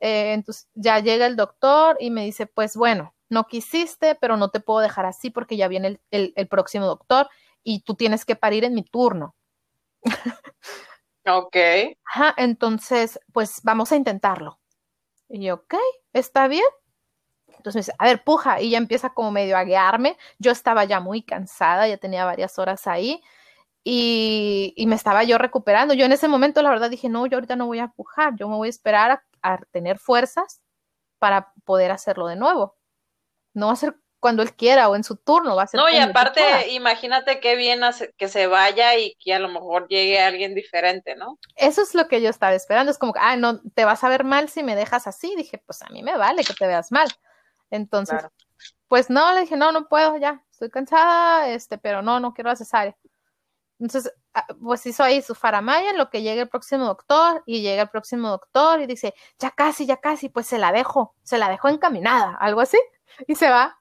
[SPEAKER 2] eh, entonces ya llega el doctor y me dice, pues bueno, no quisiste, pero no te puedo dejar así porque ya viene el, el próximo doctor y tú tienes que parir en mi turno.
[SPEAKER 1] Ok.
[SPEAKER 2] Ajá, entonces, pues vamos a intentarlo. Y yo, ok, está bien. Entonces me dice, a ver, puja, y ya empieza como medio a guiarme. Yo estaba ya muy cansada, ya tenía varias horas ahí y, y, me estaba yo recuperando. Yo en ese momento, la verdad, dije, no, yo ahorita no voy a pujar, yo me voy a esperar a, a tener fuerzas para poder hacerlo de nuevo. No va a ser cuando él quiera o en su turno, va a ser.
[SPEAKER 1] No, y aparte, imagínate qué bien que se vaya y que a lo mejor llegue alguien diferente, ¿no?
[SPEAKER 2] Eso es lo que yo estaba esperando. Es como, ah, no, te vas a ver mal si me dejas así. Dije, pues a mí me vale que te veas mal. Entonces, pues no, le dije, no, no puedo, ya, estoy cansada, este, pero no, no quiero la cesárea. Entonces, pues hizo ahí su faramaya en lo que llega el próximo doctor y llega el próximo doctor y dice, ya casi, ya casi, pues se la dejo, se la dejó encaminada, algo así, y se va.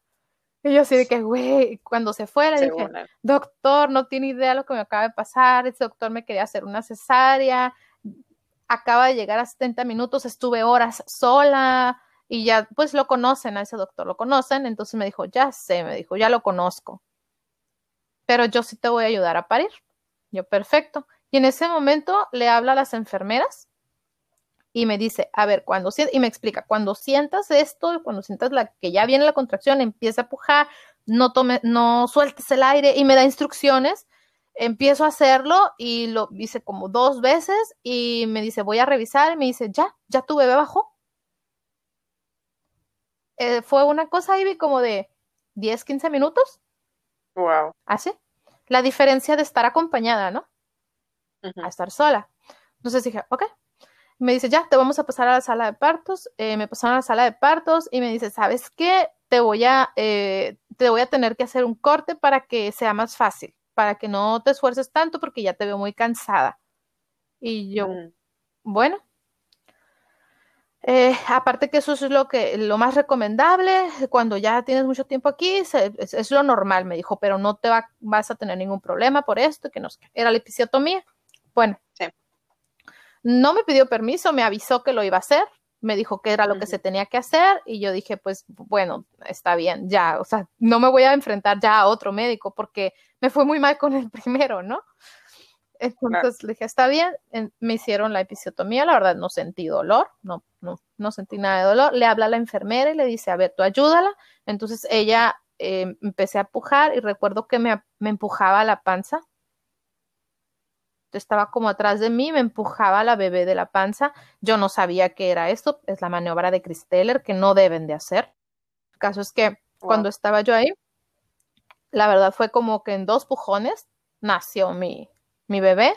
[SPEAKER 2] Y yo así de que, güey, cuando se fuera, dije, doctor, no tiene idea lo que me acaba de pasar, ese doctor me quería hacer una cesárea, acaba de llegar a 70 minutos, estuve horas sola, y ya pues lo conocen a ese doctor, lo conocen, entonces me dijo, ya sé, me dijo, ya lo conozco, pero yo sí te voy a ayudar a parir. Yo, perfecto. Y en ese momento le habla a las enfermeras y me dice, a ver, cuando y me explica, cuando sientas esto, cuando sientas la que ya viene la contracción, empieza a pujar, no tome, no sueltes el aire y me da instrucciones. Empiezo a hacerlo y lo hice como dos veces y me dice, voy a revisar y me dice, ya, ya tu bebé bajó. Eh, fue una cosa ahí como de 10, 15 minutos.
[SPEAKER 1] Wow.
[SPEAKER 2] Así. La diferencia de estar acompañada, ¿no? A estar sola. Entonces dije, ok. Me dice, ya, te vamos a pasar a la sala de partos. Eh, me pasaron a la sala de partos y me dice, ¿sabes qué? Te voy a, eh, te voy a tener que hacer un corte para que sea más fácil, para que no te esfuerces tanto porque ya te veo muy cansada. Y yo, bueno, eh, aparte que eso es lo que lo más recomendable cuando ya tienes mucho tiempo aquí, es, lo normal, me dijo, pero no te vas a tener ningún problema por esto, que nos era la episiotomía. Bueno, No me pidió permiso, me avisó que lo iba a hacer, me dijo que era lo que se tenía que hacer y yo dije, pues bueno, está bien, ya, o sea, no me voy a enfrentar ya a otro médico porque me fue muy mal con el primero, ¿no? Entonces le dije, está bien, me hicieron la episiotomía, la verdad no sentí dolor, no, no, no sentí nada de dolor. Le habla a la enfermera y le dice, a ver, tú ayúdala. Entonces ella eh, empecé a empujar y recuerdo que me, me empujaba la panza. Estaba como atrás de mí, me empujaba la bebé de la panza. Yo no sabía qué era esto, es la maniobra de Christeller que no deben de hacer. El caso es que cuando estaba yo ahí, la verdad fue como que en dos pujones nació mi, mi bebé.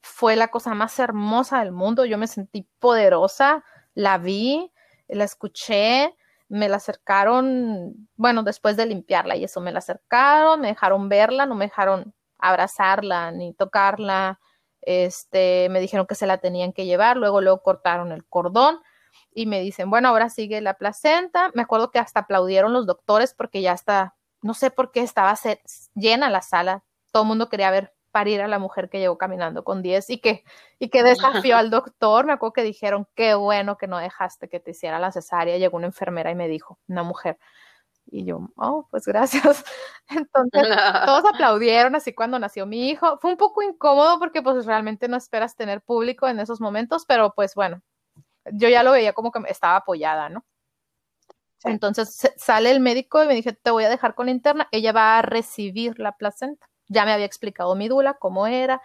[SPEAKER 2] Fue la cosa más hermosa del mundo. Yo me sentí poderosa, la vi, la escuché, me la acercaron, bueno, después de limpiarla y eso, me la acercaron, me dejaron verla, no me dejaron abrazarla ni tocarla. Este, me dijeron que se la tenían que llevar, luego luego cortaron el cordón y me dicen, bueno, ahora sigue la placenta. Me acuerdo que hasta aplaudieron los doctores porque ya está, no sé por qué estaba llena la sala, todo el mundo quería ver parir a la mujer que llegó caminando con 10 y que, y que desafió al doctor. Me acuerdo que dijeron, qué bueno que no dejaste que te hiciera la cesárea. Llegó una enfermera y me dijo, una mujer. Y yo, oh, pues gracias. Entonces, todos aplaudieron así cuando nació mi hijo. Fue un poco incómodo porque pues realmente no esperas tener público en esos momentos, pero pues bueno, yo ya lo veía como que estaba apoyada, ¿no? Entonces sale el médico y me dije, te voy a dejar con la interna, ella va a recibir la placenta ya me había explicado mi dula cómo era,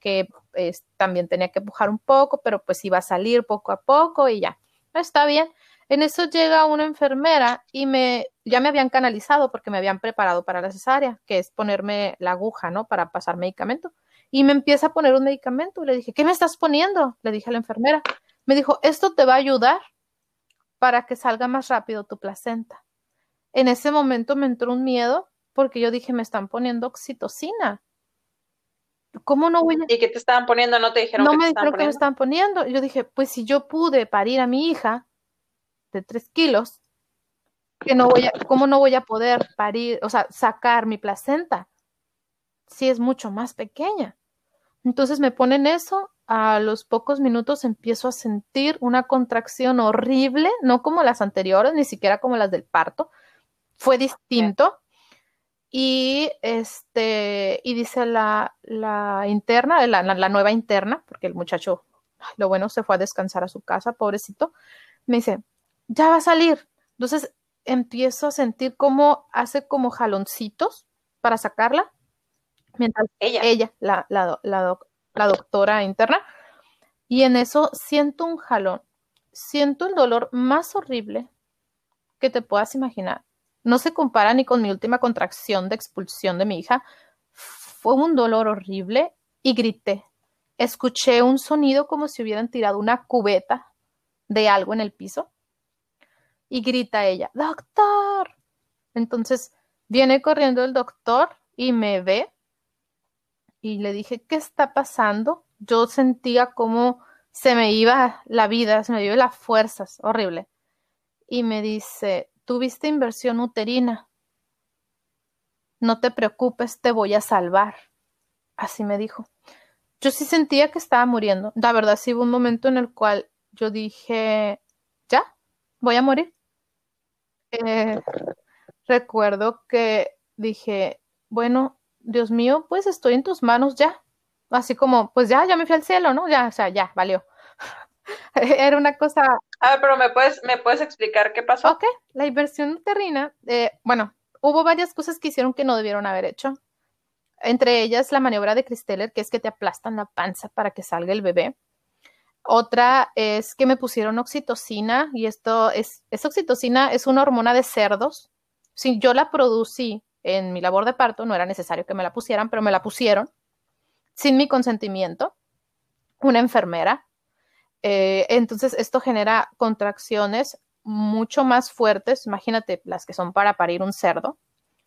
[SPEAKER 2] que pues, también tenía que empujar un poco, pero pues iba a salir poco a poco y ya. Está bien. En eso llega una enfermera y me, ya me habían canalizado porque me habían preparado para la cesárea, que es ponerme la aguja, ¿no? Para pasar medicamento. Y me empieza a poner un medicamento. Le dije, ¿qué me estás poniendo? Le dije a la enfermera. Me dijo, esto te va a ayudar para que salga más rápido tu placenta. En ese momento me entró un miedo porque yo dije, me están poniendo oxitocina. ¿Cómo no voy a...
[SPEAKER 1] ¿Y qué te estaban poniendo? No te dijeron
[SPEAKER 2] no me dijeron que me estaban poniendo. Yo dije, pues si yo pude parir a mi hija de tres kilos, que no voy a, ¿cómo no voy a poder parir, o sea, sacar mi placenta si es mucho más pequeña? Entonces me ponen eso, a los pocos minutos empiezo a sentir una contracción horrible, no como las anteriores, ni siquiera como las del parto. Fue distinto. Y este, y dice la, la interna, la, la, nueva interna, porque el muchacho, lo bueno, se fue a descansar a su casa, pobrecito, me dice, ya va a salir. Entonces empiezo a sentir cómo hace como jaloncitos para sacarla. Mientras ella, ella la, la, la, la doctora interna, y en eso siento un jalón, siento el dolor más horrible que te puedas imaginar no se compara ni con mi última contracción de expulsión de mi hija. Fue un dolor horrible y grité. Escuché un sonido como si hubieran tirado una cubeta de algo en el piso. Y grita ella, doctor. Entonces viene corriendo el doctor y me ve. Y le dije, ¿qué está pasando? Yo sentía como se me iba la vida, se me iban las fuerzas, horrible. Y me dice, tuviste inversión uterina. No te preocupes, te voy a salvar. Así me dijo. Yo sí sentía que estaba muriendo. La verdad, sí hubo un momento en el cual yo dije, ya, voy a morir. Eh, recuerdo que dije, bueno, Dios mío, pues estoy en tus manos ya. Así como, pues ya, ya me fui al cielo, ¿no? Ya, o sea, ya, valió. Era una cosa
[SPEAKER 1] a ver, pero ¿me puedes, ¿me puedes explicar qué pasó?
[SPEAKER 2] Ok, la inversión uterina, eh, bueno, hubo varias cosas que hicieron que no debieron haber hecho. Entre ellas la maniobra de Christeller, que es que te aplastan la panza para que salga el bebé. Otra es que me pusieron oxitocina y esto es, esa oxitocina es una hormona de cerdos. Si yo la producí en mi labor de parto, no era necesario que me la pusieran, pero me la pusieron sin mi consentimiento. Una enfermera eh, entonces, esto genera contracciones mucho más fuertes, imagínate las que son para parir un cerdo.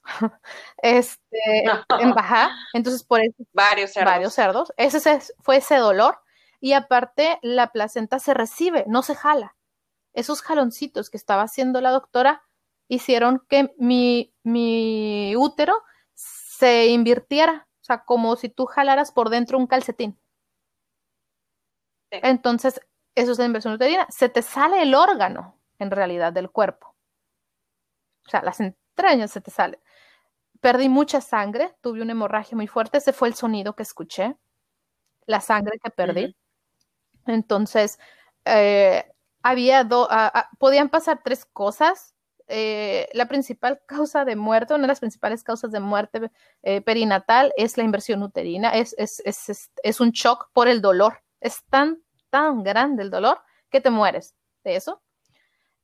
[SPEAKER 2] este, en baja, entonces por eso
[SPEAKER 1] varios cerdos.
[SPEAKER 2] varios cerdos. Ese fue ese dolor y aparte la placenta se recibe, no se jala. Esos jaloncitos que estaba haciendo la doctora hicieron que mi, mi útero se invirtiera, o sea, como si tú jalaras por dentro un calcetín. Entonces, eso es la inversión uterina. Se te sale el órgano, en realidad, del cuerpo. O sea, las entrañas se te salen. Perdí mucha sangre, tuve una hemorragia muy fuerte. Ese fue el sonido que escuché, la sangre que perdí. Entonces, eh, había dos, podían pasar tres cosas. Eh, la principal causa de muerte, una de las principales causas de muerte eh, perinatal es la inversión uterina, es, es, es, es, un shock por el dolor. Es tan, tan grande el dolor que te mueres de eso.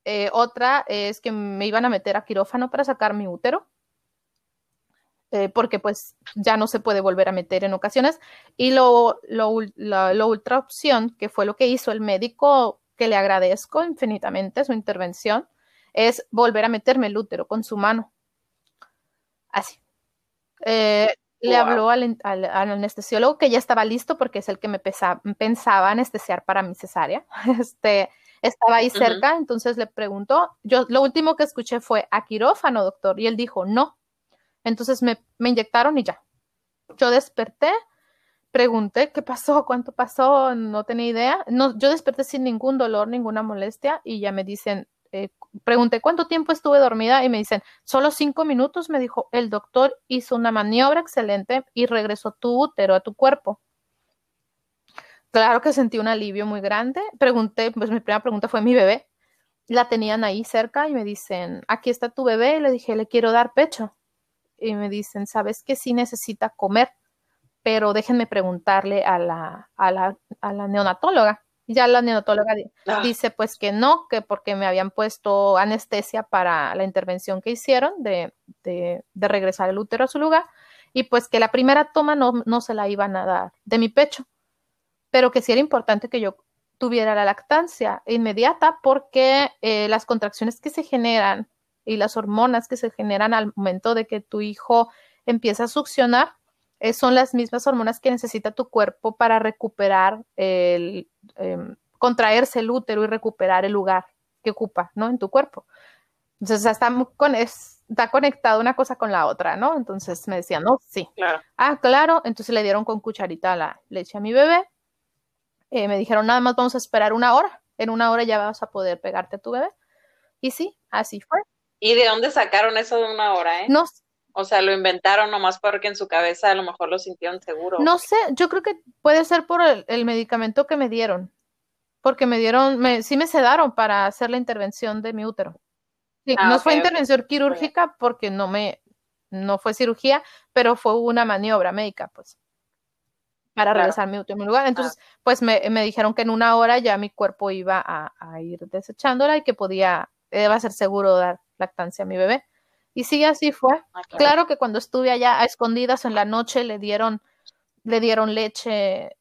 [SPEAKER 2] Eh, otra es que me iban a meter a quirófano para sacar mi útero, porque pues ya no se puede volver a meter en ocasiones. Y lo, lo, la, ultra opción, que fue lo que hizo el médico, que le agradezco infinitamente su intervención, es volver a meterme el útero con su mano. Así. Eh, le habló al, anestesiólogo que ya estaba listo porque es el que me pensaba anestesiar para mi cesárea. Este, estaba ahí cerca, entonces le preguntó, yo lo último que escuché fue a quirófano, doctor, y él dijo, no. Entonces me, me inyectaron y ya. Yo desperté, pregunté qué pasó, cuánto pasó, no tenía idea. No, yo desperté sin ningún dolor, ninguna molestia y ya me dicen, eh, pregunté cuánto tiempo estuve dormida y me dicen, solo cinco minutos, me dijo, el doctor hizo una maniobra excelente y regresó tu útero a tu cuerpo. Claro que sentí un alivio muy grande. Pregunté, pues mi primera pregunta fue mi bebé. La tenían ahí cerca y me dicen, aquí está tu bebé. Y le dije, le quiero dar pecho. Y me dicen, sabes que sí necesita comer, pero déjenme preguntarle a la, a la, a la neonatóloga. Ya la neonatóloga ah. dice pues que no, que porque me habían puesto anestesia para la intervención que hicieron de, de, de regresar el útero a su lugar y pues que la primera toma no, no se la iban a dar de mi pecho, pero que sí era importante que yo tuviera la lactancia inmediata porque eh, las contracciones que se generan y las hormonas que se generan al momento de que tu hijo empieza a succionar eh, son las mismas hormonas que necesita tu cuerpo para recuperar el, em, contraerse el útero y recuperar el lugar que ocupa, ¿no? En tu cuerpo. Entonces, está, con, está conectado una cosa con la otra, ¿no? Entonces me decían, no, sí.
[SPEAKER 1] Claro.
[SPEAKER 2] Ah, claro. Entonces le dieron con cucharita la leche a mi bebé. Eh, me dijeron, nada más vamos a esperar una hora. En una hora ya vas a poder pegarte a tu bebé. Y sí, así fue.
[SPEAKER 1] ¿Y de dónde sacaron eso de una hora, eh?
[SPEAKER 2] No
[SPEAKER 1] o sea, lo inventaron nomás porque en su cabeza a lo mejor lo sintieron seguro.
[SPEAKER 2] No sé, yo creo que puede ser por el, medicamento que me dieron. Porque me dieron, me, sí me sedaron para hacer la intervención de mi útero. Sí, ah, no fue intervención quirúrgica porque no me, no fue cirugía, pero fue una maniobra médica, pues, para regresar mi útero en mi lugar. Entonces, ah. pues me, me, dijeron que en una hora ya mi cuerpo iba a, a ir desechándola y que podía, iba a ser seguro dar lactancia a mi bebé. Y sí, así fue. Ah, claro. que cuando estuve allá a escondidas en la noche le dieron, le dieron leche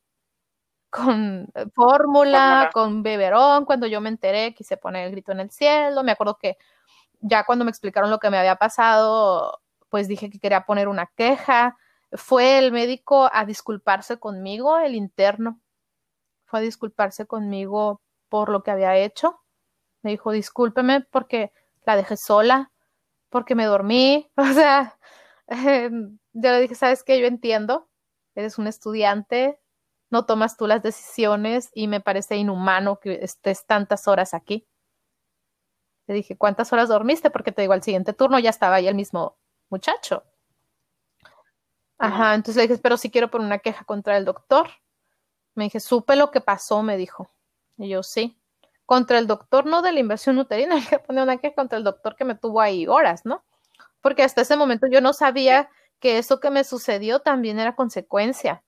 [SPEAKER 2] con eh, fórmula, con beberón. Cuando yo me enteré, quise poner el grito en el cielo. Me acuerdo que ya cuando me explicaron lo que me había pasado, pues dije que quería poner una queja. Fue el médico a disculparse conmigo, el interno. Fue a disculparse conmigo por lo que había hecho. Me dijo, discúlpeme porque la dejé sola porque me dormí, o sea, yo le dije, ¿sabes qué? Yo entiendo, eres un estudiante, no tomas tú las decisiones y me parece inhumano que estés tantas horas aquí. Le dije, ¿cuántas horas dormiste? Porque te digo, al siguiente turno ya estaba ahí el mismo muchacho. Ajá, entonces le dije, pero si quiero poner una queja contra el doctor. Me dije, supe lo que pasó, me dijo. Y yo, sí contra el doctor, no de la inversión uterina, hay que poner una queja contra el doctor que me tuvo ahí horas, ¿no? Porque hasta ese momento yo no sabía que eso que me sucedió también era consecuencia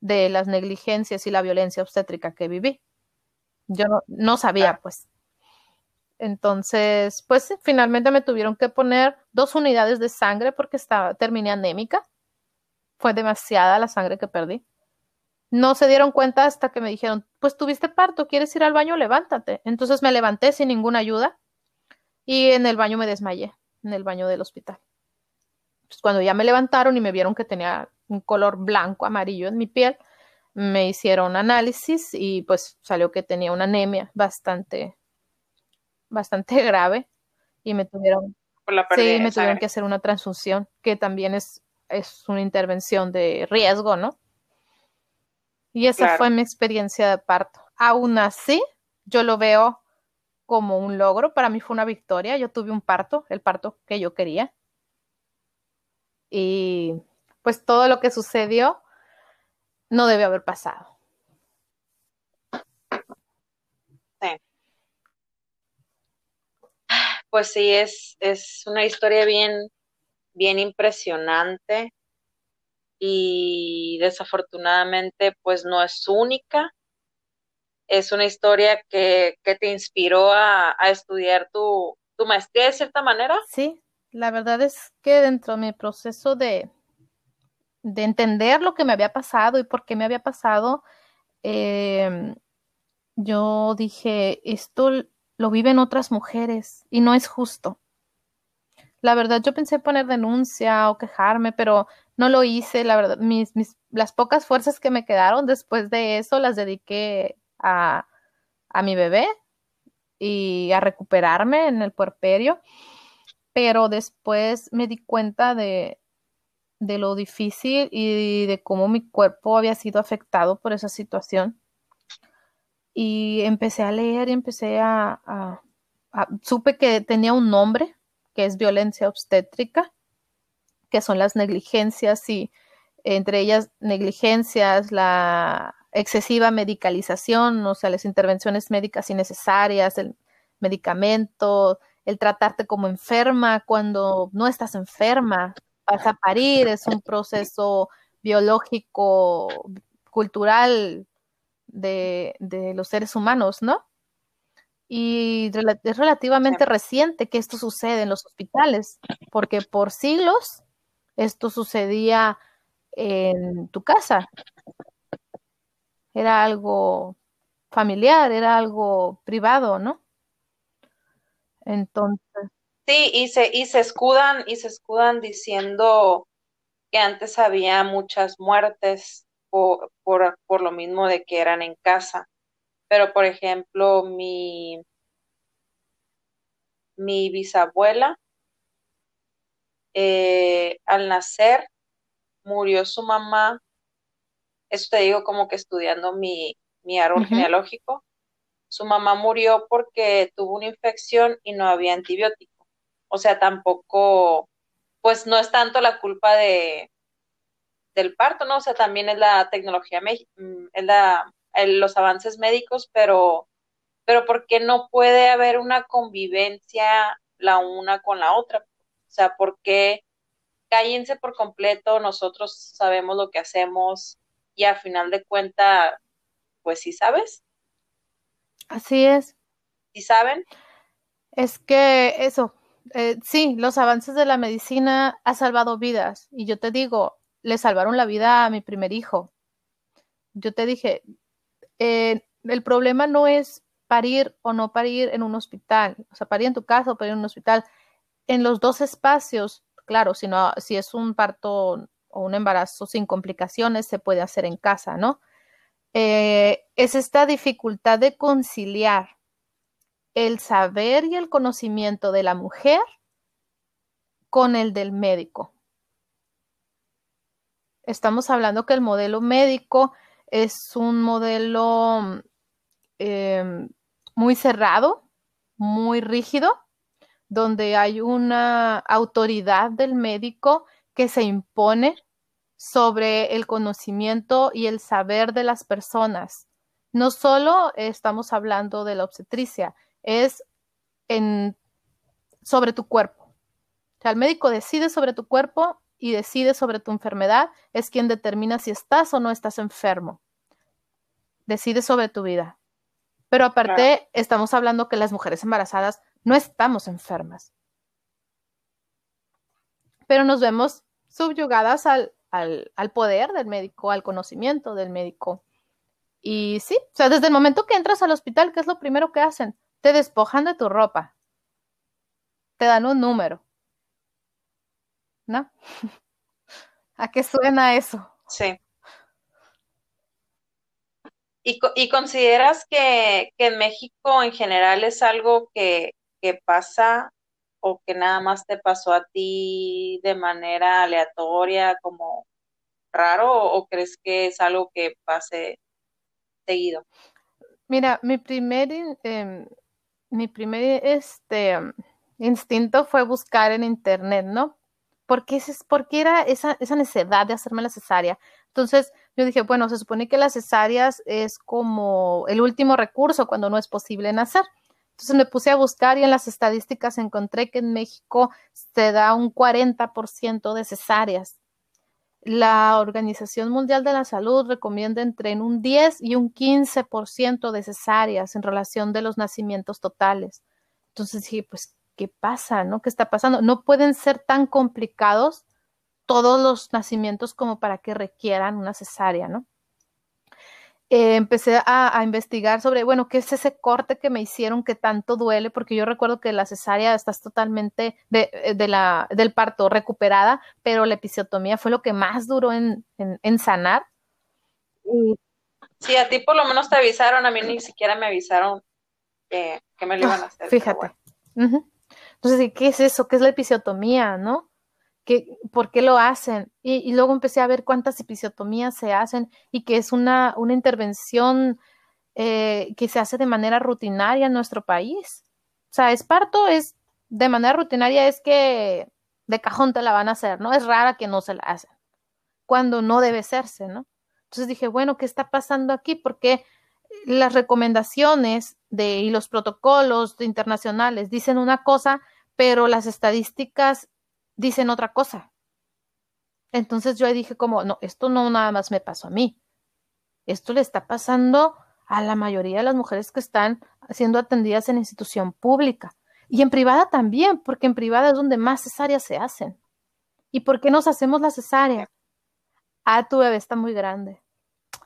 [SPEAKER 2] de las negligencias y la violencia obstétrica que viví. Yo no, sabía, pues. Entonces, pues finalmente me tuvieron que poner dos unidades de sangre porque estaba, terminé anémica. Fue demasiada la sangre que perdí. No se dieron cuenta hasta que me dijeron, pues tuviste parto, ¿quieres ir al baño? Levántate. Entonces me levanté sin ninguna ayuda y en el baño me desmayé, en el baño del hospital. Pues cuando ya me levantaron y me vieron que tenía un color blanco, amarillo en mi piel, me hicieron análisis y pues salió que tenía una anemia bastante, bastante grave y me tuvieron, sí, me tuvieron que hacer una transfusión, que también es, es una intervención de riesgo, ¿no? Y esa fue mi experiencia de parto. Aún así, yo lo veo como un logro. Para mí fue una victoria. Yo tuve un parto, el parto que yo quería. Y pues todo lo que sucedió no debe haber pasado.
[SPEAKER 1] Sí. Pues sí, es, es una historia bien, bien impresionante y desafortunadamente pues no es única. Es una historia que, te inspiró a, estudiar tu, tu, maestría de cierta manera.
[SPEAKER 2] Sí, la verdad es que dentro de mi proceso de, de entender lo que me había pasado y por qué me había pasado, em, yo dije, esto lo viven otras mujeres y no es justo. La verdad, yo pensé poner denuncia o quejarme, pero no lo hice. La verdad, mis, mis, las pocas fuerzas que me quedaron después de eso las dediqué a, a mi bebé y a recuperarme en el puerperio. Pero después me di cuenta de, de lo difícil y de cómo mi cuerpo había sido afectado por esa situación. Y empecé a leer y empecé a, supe que tenía un nombre, que es violencia obstétrica, que son las negligencias y entre ellas negligencias, la excesiva medicalización, o sea, las intervenciones médicas innecesarias, el medicamento, el tratarte como enferma cuando no estás enferma, vas a parir, es un proceso biológico, cultural de, los seres humanos, ¿no? Y es relativamente reciente que esto sucede en los hospitales, porque por siglos esto sucedía en tu casa. Era algo familiar, era algo privado, ¿no? Entonces.
[SPEAKER 1] Sí, y se, y se escudan, y se escudan diciendo que antes había muchas muertes por, por, lo mismo de que eran en casa. Pero, por ejemplo, mi, mi bisabuela, eh, al nacer, murió su mamá. Eso te digo como que estudiando mi, mi árbol genealógico. Su mamá murió porque tuvo una infección y no había antibiótico. O sea, tampoco, pues no es tanto la culpa de del parto, ¿no? O sea, también es la tecnología, mm, es la, los avances médicos, pero, pero ¿por qué no puede haber una convivencia la una con la otra? O sea, ¿por qué cállense por completo? Nosotros sabemos lo que hacemos y a final de cuenta, pues sí sabes.
[SPEAKER 2] Así es.
[SPEAKER 1] ¿Sí saben?
[SPEAKER 2] Es que eso, eh, sí, los avances de la medicina ha salvado vidas. Y yo te digo, le salvaron la vida a mi primer hijo. Yo te dije, eh, el problema no es parir o no parir en un hospital, o sea, parir en tu casa o parir en un hospital. En los dos espacios, claro, si, no, si es un parto o un embarazo sin complicaciones, se puede hacer en casa, ¿no? Eh, es esta dificultad de conciliar el saber y el conocimiento de la mujer con el del médico. Estamos hablando que el modelo médico es un modelo em, muy cerrado, muy rígido, donde hay una autoridad del médico que se impone sobre el conocimiento y el saber de las personas. No solo estamos hablando de la obstetricia, es en, sobre tu cuerpo. O sea, el médico decide sobre tu cuerpo y decide sobre tu enfermedad, es quien determina si estás o no estás enfermo. Decide sobre tu vida. Pero aparte, estamos hablando que las mujeres embarazadas no estamos enfermas. Pero nos vemos subyugadas al, al, poder del médico, al conocimiento del médico. Y sí, o sea, desde el momento que entras al hospital, ¿qué es lo primero que hacen? Te despojan de tu ropa. Te dan un número. ¿No? ¿A qué suena eso?
[SPEAKER 1] Sí. ¿Y, consideras que, en México en general es algo que, pasa o que nada más te pasó a ti de manera aleatoria, como raro, o crees que es algo que pase seguido?
[SPEAKER 2] Mira, mi primer, em, mi primer este, instinto fue buscar en internet, ¿no? Porque, es, porque era esa, esa necesidad de hacerme la cesárea. Entonces yo dije, bueno, se supone que las cesáreas es como el último recurso cuando no es posible nacer. Entonces me puse a buscar y en las estadísticas encontré que en México se da un 40% de cesáreas. La Organización Mundial de la Salud recomienda entre un 10 y un 15% de cesáreas en relación de los nacimientos totales. Entonces dije, pues, ¿qué pasa? ¿No? ¿Qué está pasando? No pueden ser tan complicados todos los nacimientos como para que requieran una cesárea, ¿no? Eh, empecé a, investigar sobre, bueno, qué es ese corte que me hicieron que tanto duele, porque yo recuerdo que la cesárea estás totalmente de, eh, de la, del parto recuperada, pero la episiotomía fue lo que más duró en, en, sanar.
[SPEAKER 1] Sí, a ti por lo menos te avisaron, a mí ni siquiera me avisaron que me lo iban a hacer.
[SPEAKER 2] Fíjate. Entonces, ¿qué es eso? ¿Qué es la episiotomía, no? Por qué lo hacen. Y, luego empecé a ver cuántas episiotomías se hacen y que es una, una intervención eh, que se hace de manera rutinaria en nuestro país. O sea, esparto es de manera rutinaria, es que de cajón te la van a hacer, ¿no? Es rara que no se la hacen, cuando no debe hacerse, ¿no? Entonces dije, bueno, ¿qué está pasando aquí? Porque las recomendaciones de, y los protocolos internacionales dicen una cosa, pero las estadísticas dicen otra cosa. Entonces yo dije como, no, esto no nada más me pasó a mí. Esto le está pasando a la mayoría de las mujeres que están siendo atendidas en institución pública. Y en privada también, porque en privada es donde más cesáreas se hacen. ¿Y por qué nos hacemos la cesárea? Ah, tu bebé está muy grande.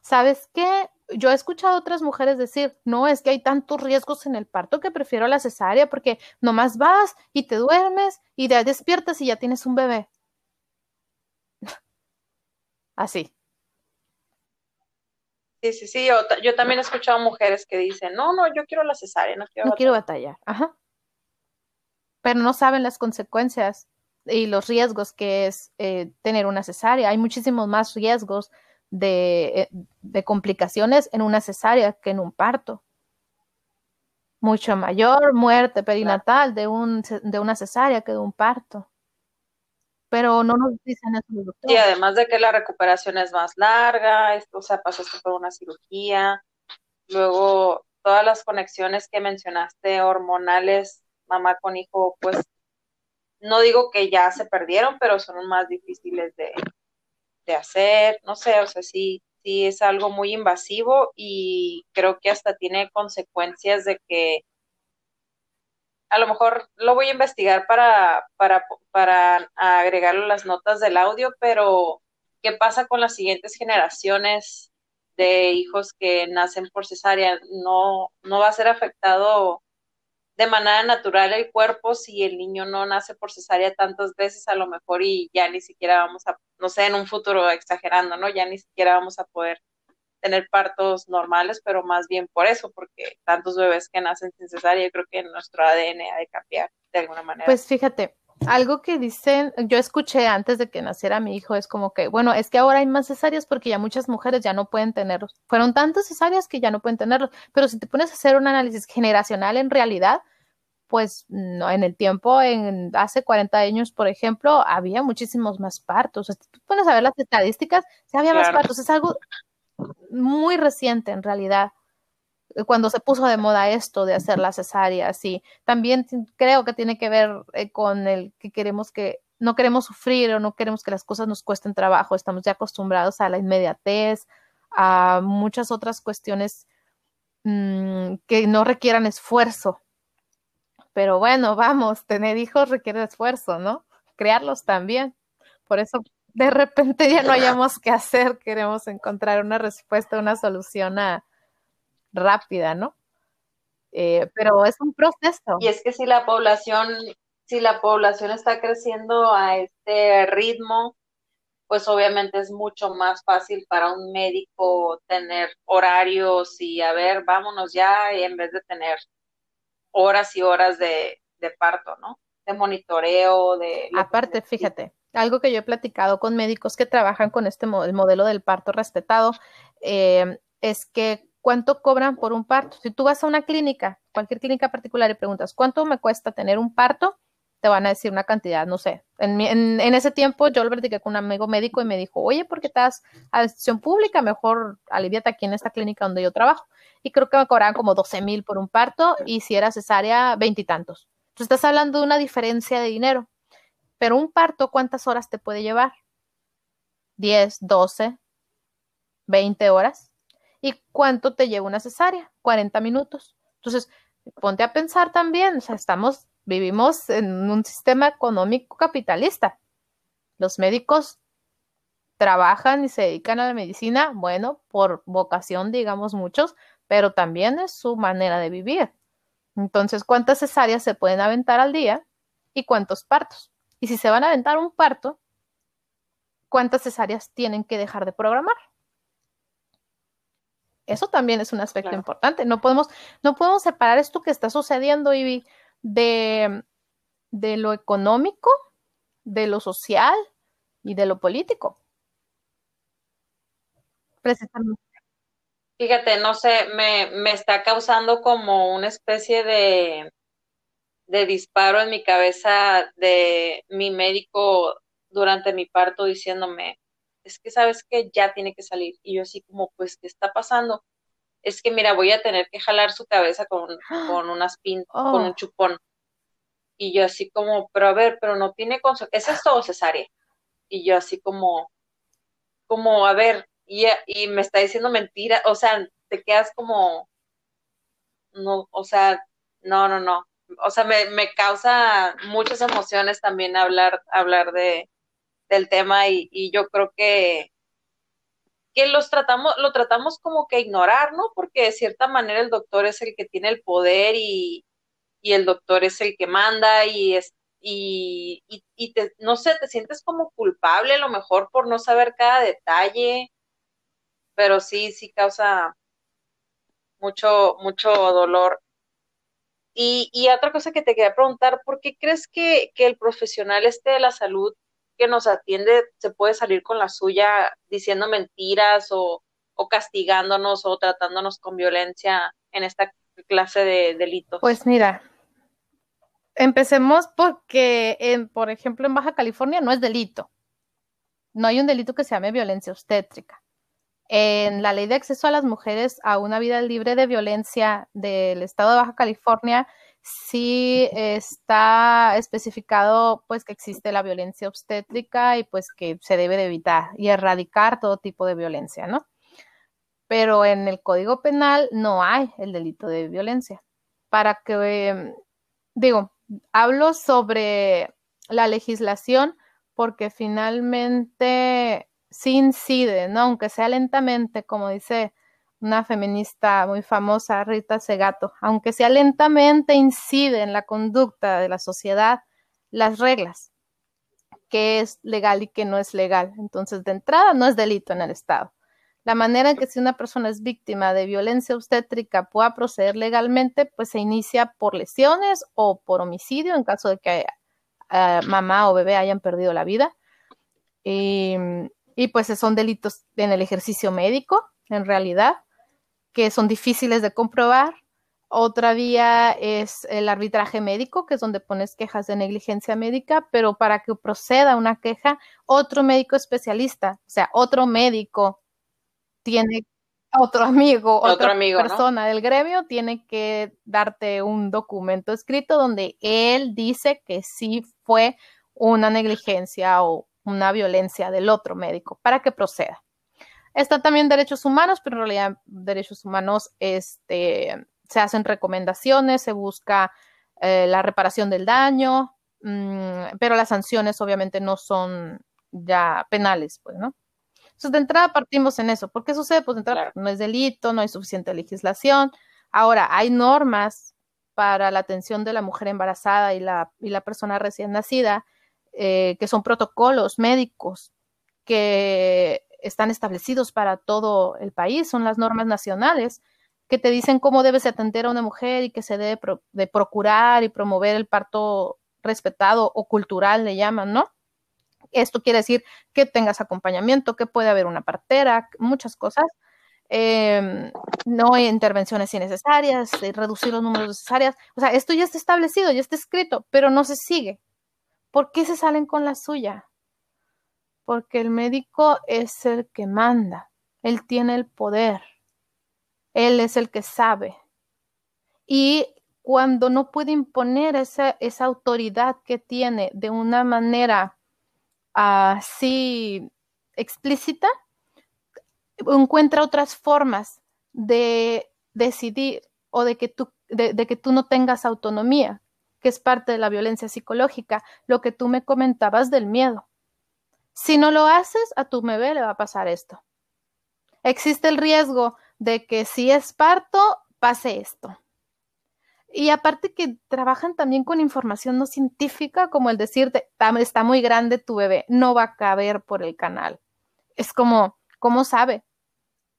[SPEAKER 2] ¿Sabes qué? Yo he escuchado a otras mujeres decir, no, es que hay tantos riesgos en el parto que prefiero la cesárea porque nomás vas y te duermes y te despiertas y ya tienes un bebé. Así.
[SPEAKER 1] Sí, sí, sí, yo, también he escuchado mujeres que dicen, no, no, yo quiero la cesárea, no quiero
[SPEAKER 2] No quiero batallar, ajá. Pero no saben las consecuencias y los riesgos que es eh, tener una cesárea. Hay muchísimos más riesgos de, complicaciones en una cesárea que en un parto. Mucho mayor muerte perinatal de, un, de una cesárea que de un parto. Pero no nos dicen eso los
[SPEAKER 1] doctores. Y además de que la recuperación es más larga, esto, o sea, pasaste por una cirugía, luego todas las conexiones que mencionaste hormonales, mamá con hijo, pues no digo que ya se perdieron, pero son más difíciles de, de hacer, no sé, o sea, sí, sí es algo muy invasivo y creo que hasta tiene consecuencias de que a lo mejor lo voy a investigar para, para, para agregarlo a las notas del audio, pero ¿qué pasa con las siguientes generaciones de hijos que nacen por cesárea? No, no va a ser afectado de manera natural el cuerpo si el niño no nace por cesárea tantas veces a lo mejor y ya ni siquiera vamos a, no sé, en un futuro exagerando, ¿no? Ya ni siquiera vamos a poder tener partos normales, pero más bien por eso, porque tantos bebés que nacen sin cesárea, yo creo que nuestro ADN ha de cambiar de alguna manera.
[SPEAKER 2] Pues fíjate, algo que dicen, yo escuché antes de que naciera mi hijo, es como que, bueno, es que ahora hay más cesáreas porque ya muchas mujeres ya no pueden tenerlos. Fueron tantas cesáreas que ya no pueden tenerlos, pero si te pones a hacer un análisis generacional en realidad, pues no, en el tiempo, en hace 40 años, por ejemplo, había muchísimos más partos. si tú pones a ver las estadísticas, sí había más partos. Es algo muy reciente en realidad, cuando se puso de moda esto de hacer la cesárea, sí. También creo que tiene que ver eh, con el que queremos que no queremos sufrir o no queremos que las cosas nos cuesten trabajo. Estamos ya acostumbrados a la inmediatez, a muchas otras cuestiones mm, que no requieran esfuerzo pero bueno, vamos, tener hijos requiere esfuerzo, ¿no? Crearlos también. Por eso de repente ya no hayamos que hacer, queremos encontrar una respuesta, una solución rápida, ¿no? Eh, pero es un proceso.
[SPEAKER 1] Y es que si la población, si la población está creciendo a este ritmo, pues obviamente es mucho más fácil para un médico tener horarios y a ver, vámonos ya, y en vez de tener horas y horas de, parto, ¿no? De monitoreo, de...
[SPEAKER 2] Aparte, fíjate, algo que yo he platicado con médicos que trabajan con este modelo del parto respetado, eh, es que ¿cuánto cobran por un parto? Si tú vas a una clínica, cualquier clínica particular y preguntas, ¿cuánto me cuesta tener un parto? Te van a decir una cantidad, no sé. En, ese tiempo yo lo platiqué con un amigo médico y me dijo, oye, ¿por qué estás a decisión pública? Mejor aliviate aquí en esta clínica donde yo trabajo. Y creo que me cobraban como 12 mil por un parto y si era cesárea, veintitantos. Entonces estás hablando de una diferencia de dinero. Pero un parto, ¿cuántas horas te puede llevar? 10, 12, 20 horas. ¿Y cuánto te lleva una cesárea? 40 minutos. Entonces, ponte a pensar también, o sea, estamos, vivimos en un sistema económico capitalista. Los médicos trabajan y se dedican a la medicina, bueno, por vocación, digamos muchos, pero también es su manera de vivir. Entonces, ¿cuántas cesáreas se pueden aventar al día y cuántos partos? Y si se van a aventar un parto, ¿cuántas cesáreas tienen que dejar de programar? Eso también es un aspecto importante. No podemos, no podemos separar esto que está sucediendo, Ivy, de, de lo económico, de lo social y de lo político.
[SPEAKER 1] Precisamente. Fíjate, no sé, me, me está causando como una especie de, de disparo en mi cabeza de mi médico durante mi parto diciéndome, es que sabes que ya tiene que salir. Y yo así como, pues, ¿qué está pasando? Es que mira, voy a tener que jalar su cabeza con, con unas pin, con un oh. chupón. Y yo así como, pero a ver, pero no tiene ¿Es esto o cesárea? Y yo así como, como, a ver, y, y me está diciendo mentira, o sea, te quedas como, no, o sea, no, no, no o sea, me, me causa muchas emociones también hablar, hablar de, del tema y, yo creo que, que los tratamos, lo tratamos como que ignorar, ¿no? Porque de cierta manera el doctor es el que tiene el poder y, y el doctor es el que manda y es y, y, y te, no sé, te sientes como culpable a lo mejor por no saber cada detalle, pero sí, sí causa mucho, mucho dolor. Y, y otra cosa que te quería preguntar, ¿por qué crees que, que el profesional este de la salud que nos atiende se puede salir con la suya diciendo mentiras o, o castigándonos o tratándonos con violencia en esta clase de delitos?
[SPEAKER 2] Pues mira, empecemos porque, en, por ejemplo, en Baja California no es delito. No hay un delito que se llame violencia obstétrica. En la ley de acceso a las mujeres a una vida libre de violencia del estado de Baja California, sí está especificado pues que existe la violencia obstétrica y pues que se debe de evitar y erradicar todo tipo de violencia, ¿no? Pero en el Código Penal no hay el delito de violencia. Para que, digo, hablo sobre la legislación porque finalmente sí incide, ¿no? Aunque sea lentamente, como dice una feminista muy famosa, Rita Segato, aunque sea lentamente incide en la conducta de la sociedad las reglas, qué es legal y qué no es legal. Entonces, de entrada, no es delito en el Estado. La manera en que si una persona es víctima de violencia obstétrica pueda proceder legalmente, pues se inicia por lesiones o por homicidio en caso de que eh, mamá o bebé hayan perdido la vida. Y, y pues son delitos en el ejercicio médico, en realidad, que son difíciles de comprobar. Otra vía es el arbitraje médico, que es donde pones quejas de negligencia médica, pero para que proceda una queja, otro médico especialista, o sea, otro médico tiene otro amigo, otra persona del gremio tiene que darte un documento escrito donde él dice que sí fue una negligencia o una violencia del otro médico para que proceda. Está también derechos humanos, pero en realidad derechos humanos este, se hacen recomendaciones, se busca eh, la reparación del daño, mm, pero las sanciones obviamente no son ya penales, pues, ¿no? Entonces, de entrada partimos en eso. ¿Por qué sucede? Pues de entrada no es delito, no hay suficiente legislación. Ahora, hay normas para la atención de la mujer embarazada y la, y la persona recién nacida eh, que son protocolos médicos que están establecidos para todo el país, son las normas nacionales que te dicen cómo debes atender a una mujer y que se debe de procurar y promover el parto respetado o cultural, le llaman, ¿no? Esto quiere decir que tengas acompañamiento, que puede haber una partera, muchas cosas. em, no hay intervenciones innecesarias, reducir los números necesarios. O sea, esto ya está establecido, ya está escrito, pero no se sigue. ¿Por qué se salen con la suya? Porque el médico es el que manda, él tiene el poder, él es el que sabe. Y cuando no puede imponer esa, esa autoridad que tiene de una manera así explícita, encuentra otras formas de decidir o de que tú, de que tú no tengas autonomía que es parte de la violencia psicológica, lo que tú me comentabas del miedo. Si no lo haces, a tu bebé le va a pasar esto. Existe el riesgo de que si es parto, pase esto. Y aparte que trabajan también con información no científica, como el decirte, está muy grande tu bebé, no va a caber por el canal. Es como, ¿cómo sabe?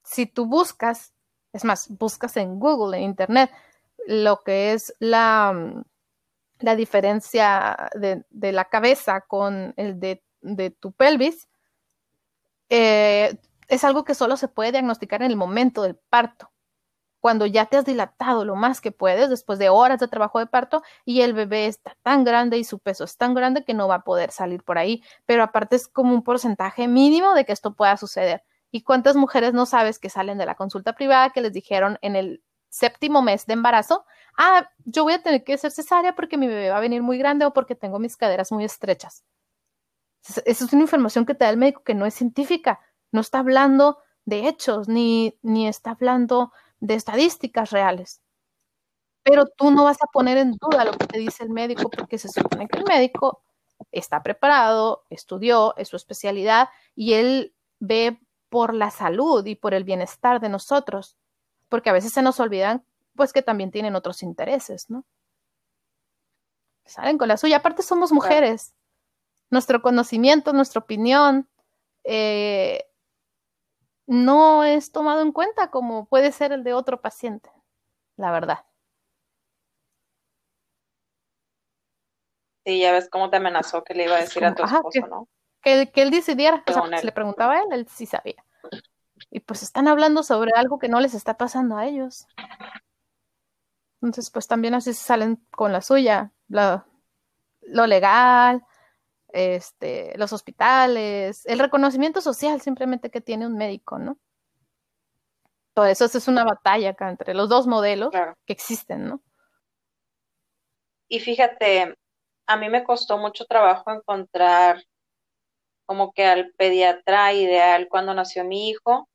[SPEAKER 2] Si tú buscas, es más, buscas en Google, en Internet, lo que es la, la diferencia de, la cabeza con el de, tu pelvis, eh, es algo que solo se puede diagnosticar en el momento del parto, cuando ya te has dilatado lo más que puedes después de horas de trabajo de parto y el bebé está tan grande y su peso es tan grande que no va a poder salir por ahí, pero aparte es como un porcentaje mínimo de que esto pueda suceder. ¿Y cuántas mujeres no sabes que salen de la consulta privada que les dijeron en el séptimo mes de embarazo, ah, yo voy a tener que hacer cesárea porque mi bebé va a venir muy grande o porque tengo mis caderas muy estrechas. Esa es una información que te da el médico que no es científica, no está hablando de hechos ni, ni está hablando de estadísticas reales. Pero tú no vas a poner en duda lo que te dice el médico porque se supone que el médico está preparado, estudió, es su especialidad y él ve por la salud y por el bienestar de nosotros porque a veces se nos olvidan, pues que también tienen otros intereses, ¿no? Salen con la suya. Aparte somos mujeres. Nuestro conocimiento, nuestra opinión, eh, no es tomado en cuenta como puede ser el de otro paciente, la verdad.
[SPEAKER 1] Sí, ya ves cómo te amenazó que le iba a decir a tu esposo, ¿no?
[SPEAKER 2] Que, que, él decidiera, o sea, le preguntaba a él, él sí sabía y pues están hablando sobre algo que no les está pasando a ellos. Entonces, pues también así se salen con la suya, lo, legal, este, los hospitales, el reconocimiento social simplemente que tiene un médico, ¿no? Todo eso es una batalla acá entre los dos modelos que existen, ¿no?
[SPEAKER 1] Y fíjate, a mí me costó mucho trabajo encontrar como que al pediatra ideal cuando nació mi hijo,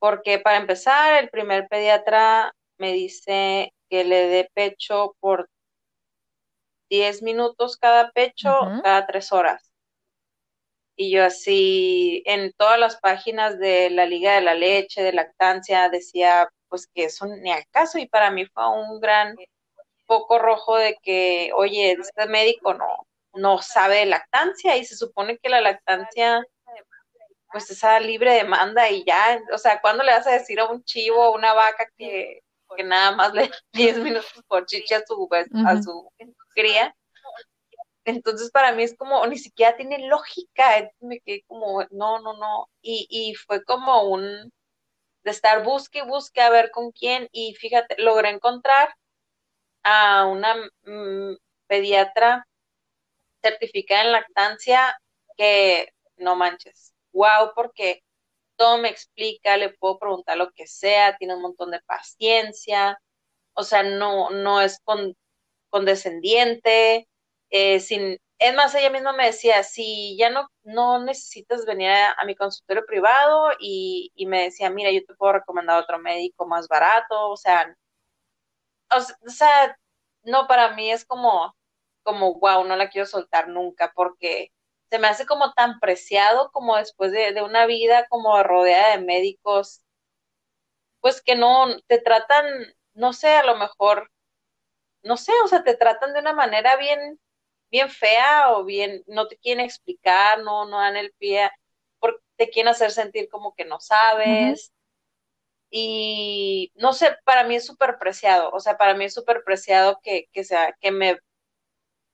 [SPEAKER 1] porque para empezar, el primer pediatra me dice que le dé pecho por 10 minutos cada pecho, cada tres horas. Y yo así, en todas las páginas de la Liga de la Leche, de lactancia, decía pues que eso ni al caso y para mí fue un gran poco rojo de que, oye, este médico no, no sabe de lactancia y se supone que la lactancia pues esa libre demanda y ya, o sea, ¿cuándo le vas a decir a un chivo o una vaca que, que nada más le 10 minutos por chicha a su, a su cría? Entonces para mí es como, ni siquiera tiene lógica, me quedé como, no, no, no, y, y fue como un, de estar busque y busque a ver con quién, y fíjate, logré encontrar a una mm, pediatra certificada en lactancia que, no manches, wow, porque todo me explica, le puedo preguntar lo que sea, tiene un montón de paciencia, o sea, no, no es condescendiente, eh, sin, es más, ella misma me decía, si ya no, no necesitas venir a, mi consultorio privado y, y, me decía, mira, yo te puedo recomendar otro médico más barato, o sea, o, sea, no, para mí es como, como, wow, no la quiero soltar nunca porque se me hace como tan preciado como después de, una vida como rodeada de médicos, pues que no te tratan, no sé, a lo mejor, no sé, o sea, te tratan de una manera bien, bien fea o bien, no te quieren explicar, no, no dan el pie, porque te quieren hacer sentir como que no sabes. Y no sé, para mí es súper preciado, o sea, para mí es súper preciado que, que, sea, que me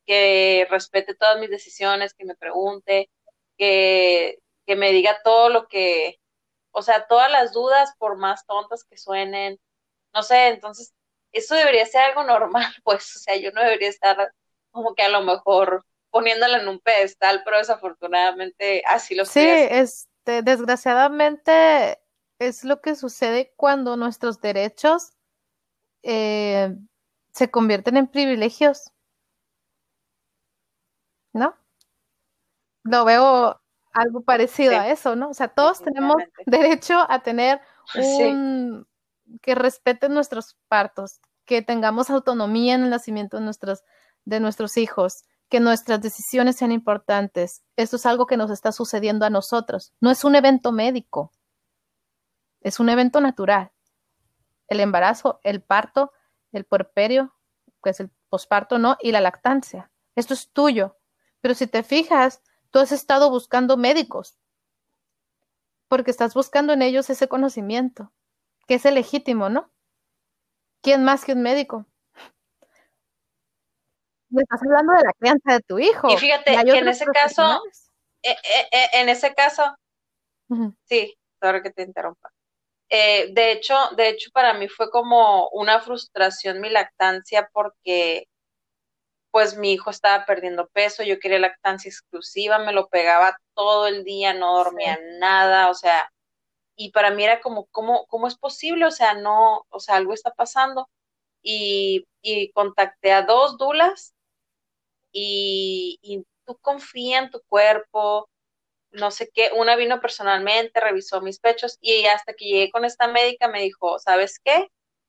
[SPEAKER 1] que respete todas mis decisiones, que me pregunte, que, me diga todo lo que, o sea, todas las dudas, por más tontas que suenen, no sé, entonces, eso debería ser algo normal, pues, o sea, yo no debería estar como que a lo mejor poniéndola en un pedestal, pero desafortunadamente así lo
[SPEAKER 2] Sí, este, desgraciadamente es lo que sucede cuando nuestros derechos eh, se convierten en privilegios. ¿No? Lo veo algo parecido a eso, ¿no? O sea, todos tenemos derecho a tener un que respeten nuestros partos, que tengamos autonomía en el nacimiento de nuestros, de nuestros hijos, que nuestras decisiones sean importantes. Esto es algo que nos está sucediendo a nosotros. No es un evento médico, es un evento natural. El embarazo, el parto, el puerperio, que es el posparto, ¿no? Y la lactancia. Esto es tuyo. Pero si te fijas, tú has estado buscando médicos, porque estás buscando en ellos ese conocimiento, que es el legítimo, ¿no? ¿Quién más que un médico? Me estás hablando de la crianza de tu hijo.
[SPEAKER 1] Y fíjate que en ese caso, eh, eh, eh, en ese caso, sí, ahora que te interrumpa. de hecho, de hecho, para mí fue como una frustración mi lactancia porque pues mi hijo estaba perdiendo peso, yo quería lactancia exclusiva, me lo pegaba todo el día, no dormía nada, o sea, y para mí era como, ¿cómo, ¿cómo es posible? O sea, no, o sea, algo está pasando. Y, y contacté a dos dulas y, y tú confía en tu cuerpo, no sé qué, una vino personalmente, revisó mis pechos y hasta que llegué con esta médica me dijo, ¿sabes qué?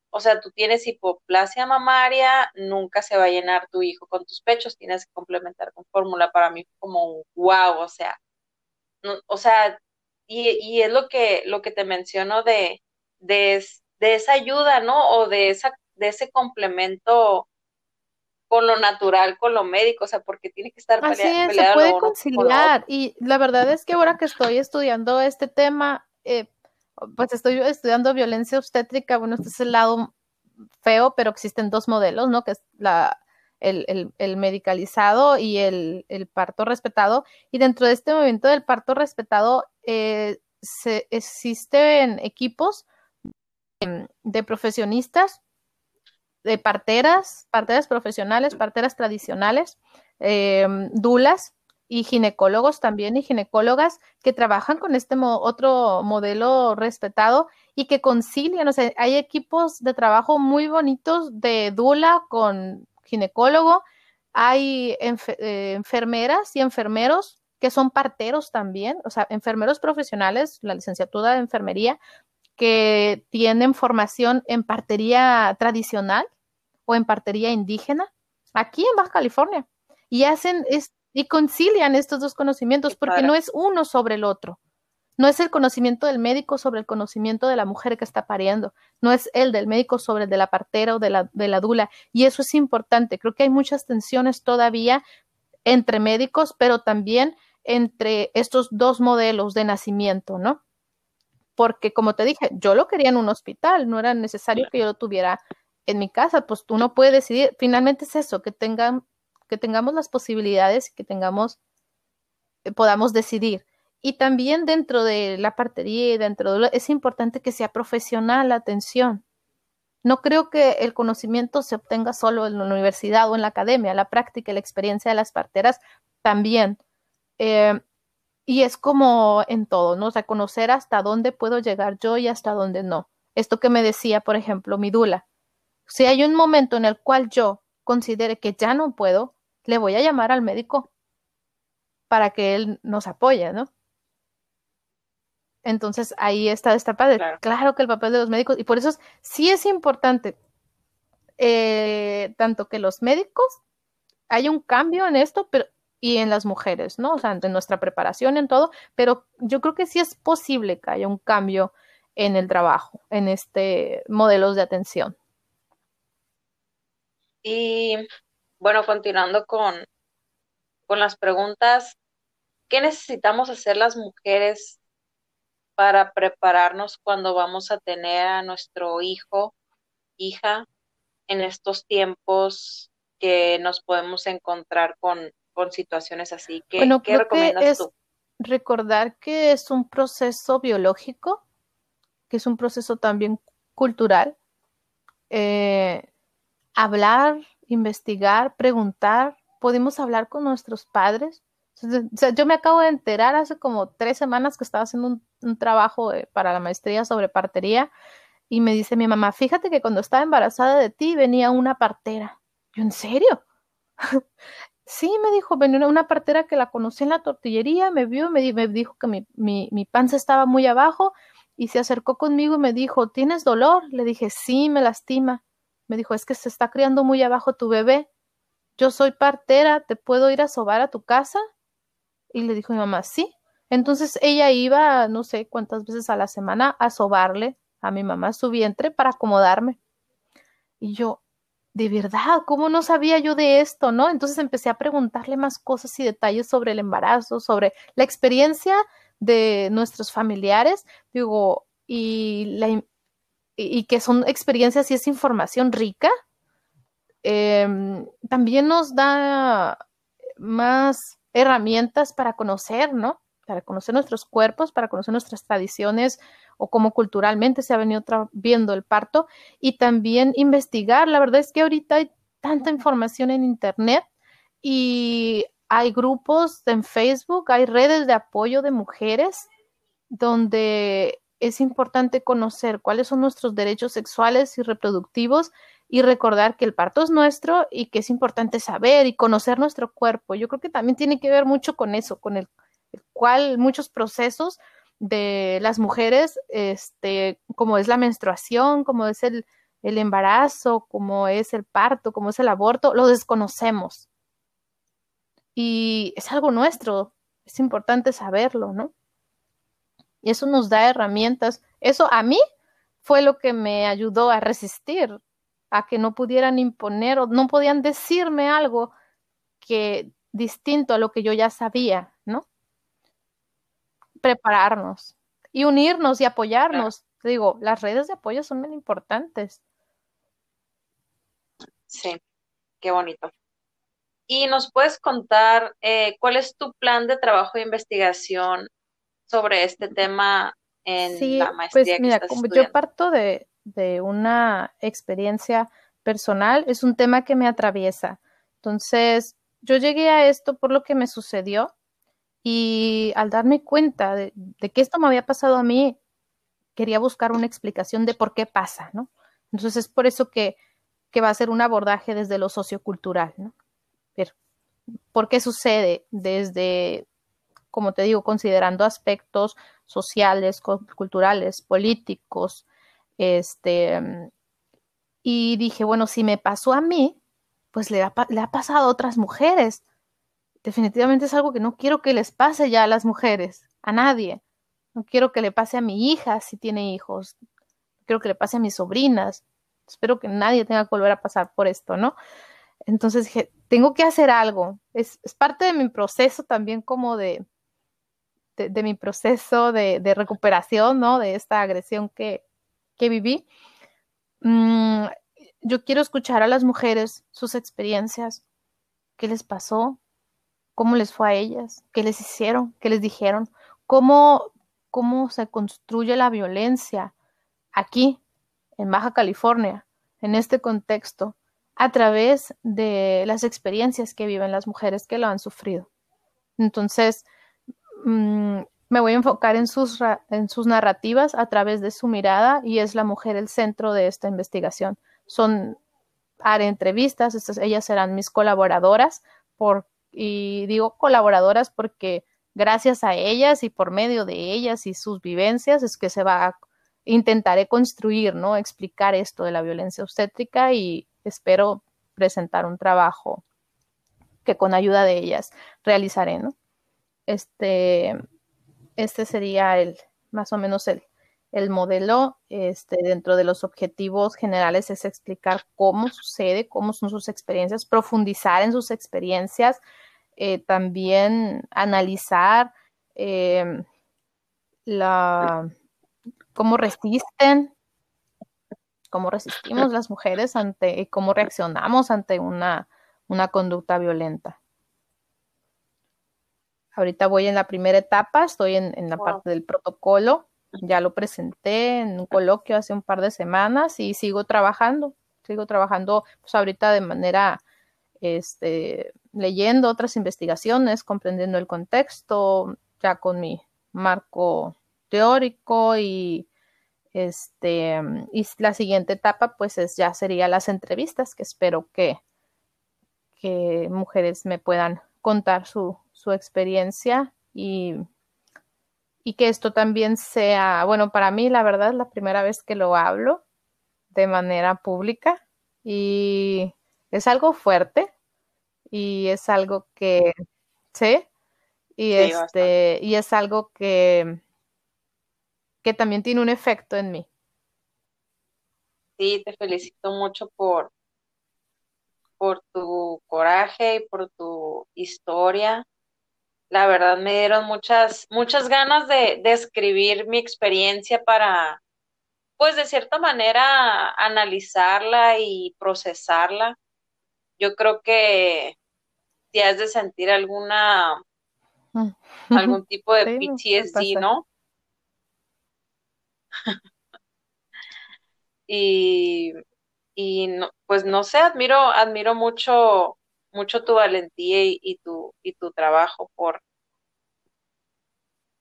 [SPEAKER 1] O sea, tú tienes hipoplasia mamaria, nunca se va a llenar tu hijo con tus pechos, tienes que complementar con fórmula. Para mí como wow, o sea, o sea, y, y, es lo que, lo que te menciono de, de, de, esa ayuda, ¿no? O de, esa, de ese complemento con lo natural, con lo médico, o sea, porque tiene que estar
[SPEAKER 2] Así es, se puede conciliar. Y la verdad es que ahora que estoy estudiando este tema, eh, pues estoy estudiando violencia obstétrica, bueno, este es el lado feo, pero existen dos modelos, ¿no? Que es la, el, el, medicalizado y el, el, parto respetado. Y dentro de este movimiento del parto respetado, eh, se, existen equipos de profesionistas, de parteras, parteras profesionales, parteras tradicionales, eh, dulas, y ginecólogos también y ginecólogas que trabajan con este otro modelo respetado y que concilian, o sea, hay equipos de trabajo muy bonitos de dula con ginecólogo, hay eh, enfermeras y enfermeros que son parteros también, o sea, enfermeros profesionales, la licenciatura de enfermería, que tienen formación en partería tradicional o en partería indígena, aquí en Baja California, y hacen, es, y concilian estos dos conocimientos porque no es uno sobre el otro. No es el conocimiento del médico sobre el conocimiento de la mujer que está pariendo, no es el del médico sobre el de la partera o de la, de la dula. Y eso es importante. Creo que hay muchas tensiones todavía entre médicos, pero también entre estos dos modelos de nacimiento, ¿no? Porque como te dije, yo lo quería en un hospital, no era necesario que yo lo tuviera en mi casa, pues tú no puedes decidir. Finalmente es eso, que tengan que tengamos las posibilidades que tengamos, eh, podamos decidir. Y también dentro de la partería y dentro de lo, es importante que sea profesional la atención. No creo que el conocimiento se obtenga solo en la universidad o en la academia, la práctica y la experiencia de las parteras también. Eh, y es como en todo, ¿no? O sea, conocer hasta dónde puedo llegar yo y hasta dónde no. Esto que me decía, por ejemplo, mi dula. Si hay un momento en el cual yo considere que ya no puedo, le voy a llamar al médico para que él nos apoye, ¿no? Entonces ahí está esta padre. Claro. que el papel de los médicos, y por eso sí es importante, eh, tanto que los médicos, hay un cambio en esto, pero y en las mujeres, ¿no? O sea, en nuestra preparación, en todo, pero yo creo que sí es posible que haya un cambio en el trabajo, en este modelos de atención.
[SPEAKER 1] Y bueno, continuando con, con las preguntas, ¿qué necesitamos hacer las mujeres para prepararnos cuando vamos a tener a nuestro hijo, hija, en estos tiempos que nos podemos encontrar con, con situaciones así? ¿Qué,
[SPEAKER 2] bueno, ¿qué recomiendas tú? Recordar que es un proceso biológico que es un proceso también cultural. Eh, hablar, investigar, preguntar, podemos hablar con nuestros padres. O sea, yo me acabo de enterar hace como tres semanas que estaba haciendo un, trabajo para la maestría sobre partería y me dice mi mamá, fíjate que cuando estaba embarazada de ti venía una partera. Yo, ¿en serio? sí, me dijo, venía una partera que la conocí en la tortillería, me vio, me, me dijo que mi, mi, mi panza estaba muy abajo y se acercó conmigo y me dijo, ¿tienes dolor? Le dije, sí, me lastima. Me dijo, es que se está criando muy abajo tu bebé. Yo soy partera, ¿te puedo ir a sobar a tu casa? Y le dijo mi mamá, sí. Entonces ella iba, no sé cuántas veces a la semana, a sobarle a mi mamá su vientre para acomodarme. Y yo, de verdad, ¿cómo no sabía yo de esto, no? Entonces empecé a preguntarle más cosas y detalles sobre el embarazo, sobre la experiencia de nuestros familiares, digo, y, la, y que son experiencias y es información rica, em, también nos da más herramientas para conocer, ¿no? Para conocer nuestros cuerpos, para conocer nuestras tradiciones o cómo culturalmente se ha venido viendo el parto y también investigar. La verdad es que ahorita hay tanta información en Internet y hay grupos en Facebook, hay redes de apoyo de mujeres donde es importante conocer cuáles son nuestros derechos sexuales y reproductivos y recordar que el parto es nuestro y que es importante saber y conocer nuestro cuerpo. Yo creo que también tiene que ver mucho con eso, con el, cual muchos procesos de las mujeres, este, como es la menstruación, como es el, el embarazo, como es el parto, como es el aborto, lo desconocemos. Y es algo nuestro, es importante saberlo, ¿no? Y eso nos da herramientas. Eso a mí fue lo que me ayudó a resistir a que no pudieran imponer o no podían decirme algo que distinto a lo que yo ya sabía, ¿no? Prepararnos y unirnos y apoyarnos. Digo, las redes de apoyo son muy importantes.
[SPEAKER 3] Sí, qué bonito. ¿Y nos puedes contar eh, cuál es tu plan de trabajo e investigación sobre este tema en la maestría?
[SPEAKER 2] Pues mira, como yo parto de, de una experiencia personal, es un tema que me atraviesa. Entonces, yo llegué a esto por lo que me sucedió y al darme cuenta de, que esto me había pasado a mí, quería buscar una explicación de por qué pasa, ¿no? Entonces es por eso que, que va a ser un abordaje desde lo sociocultural, ¿no? Pero, ¿Por qué sucede? Desde, como te digo, considerando aspectos sociales, culturales, políticos, este, y dije, bueno, si me pasó a mí, pues le ha, pasado a otras mujeres. Definitivamente es algo que no quiero que les pase ya a las mujeres, a nadie. No quiero que le pase a mi hija si tiene hijos. No quiero que le pase a mis sobrinas. Espero que nadie tenga que volver a pasar por esto, ¿no? Entonces dije, tengo que hacer algo. Es parte de mi proceso también como de, de, mi proceso de, recuperación, ¿no? De esta agresión que, que viví, mm, yo quiero escuchar a las mujeres sus experiencias, qué les pasó, cómo les fue a ellas, qué les hicieron, qué les dijeron, cómo, cómo se construye la violencia aquí, en Baja California, en este contexto, a través de las experiencias que viven las mujeres que lo han sufrido. Entonces, mm, me voy a enfocar en sus, en sus narrativas a través de su mirada y es la mujer el centro de esta investigación. Son, haré entrevistas, ellas serán mis colaboradoras por, y digo colaboradoras porque gracias a ellas y por medio de ellas y sus vivencias es que se va a intentaré construir, ¿no? Explicar esto de la violencia obstétrica y espero presentar un trabajo que con ayuda de ellas realizaré, ¿no? Este, este sería el, más o menos el, el modelo. Este, dentro de los objetivos generales es explicar cómo sucede, cómo son sus experiencias, profundizar en sus experiencias, eh, también analizar em, la, cómo resisten, cómo resistimos las mujeres ante y cómo reaccionamos ante una, una conducta violenta. Ahorita voy en la primera etapa, estoy en, la parte del protocolo ya lo presenté en un coloquio hace un par de semanas y sigo trabajando, sigo trabajando pues ahorita de manera, este, leyendo otras investigaciones, comprendiendo el contexto, ya con mi marco teórico y este y la siguiente etapa pues es ya sería las entrevistas que espero que que mujeres me puedan contar su, su experiencia y y que esto también sea, bueno, para mí la verdad es la primera vez que lo hablo de manera pública y es algo fuerte y es algo que, ¿sí? Y, este, y es algo que, que también tiene un efecto en mí.
[SPEAKER 1] Sí, te felicito mucho por, por tu coraje y por tu historia la verdad me dieron muchas, muchas ganas de, de escribir mi experiencia para, pues de cierta manera, analizarla y procesarla. Yo creo que si has de sentir alguna, mm. algún tipo de PTSD, ¿no? y, y no, pues no sé, admiro, admiro mucho mucho tu valentía y, tu, y tu trabajo por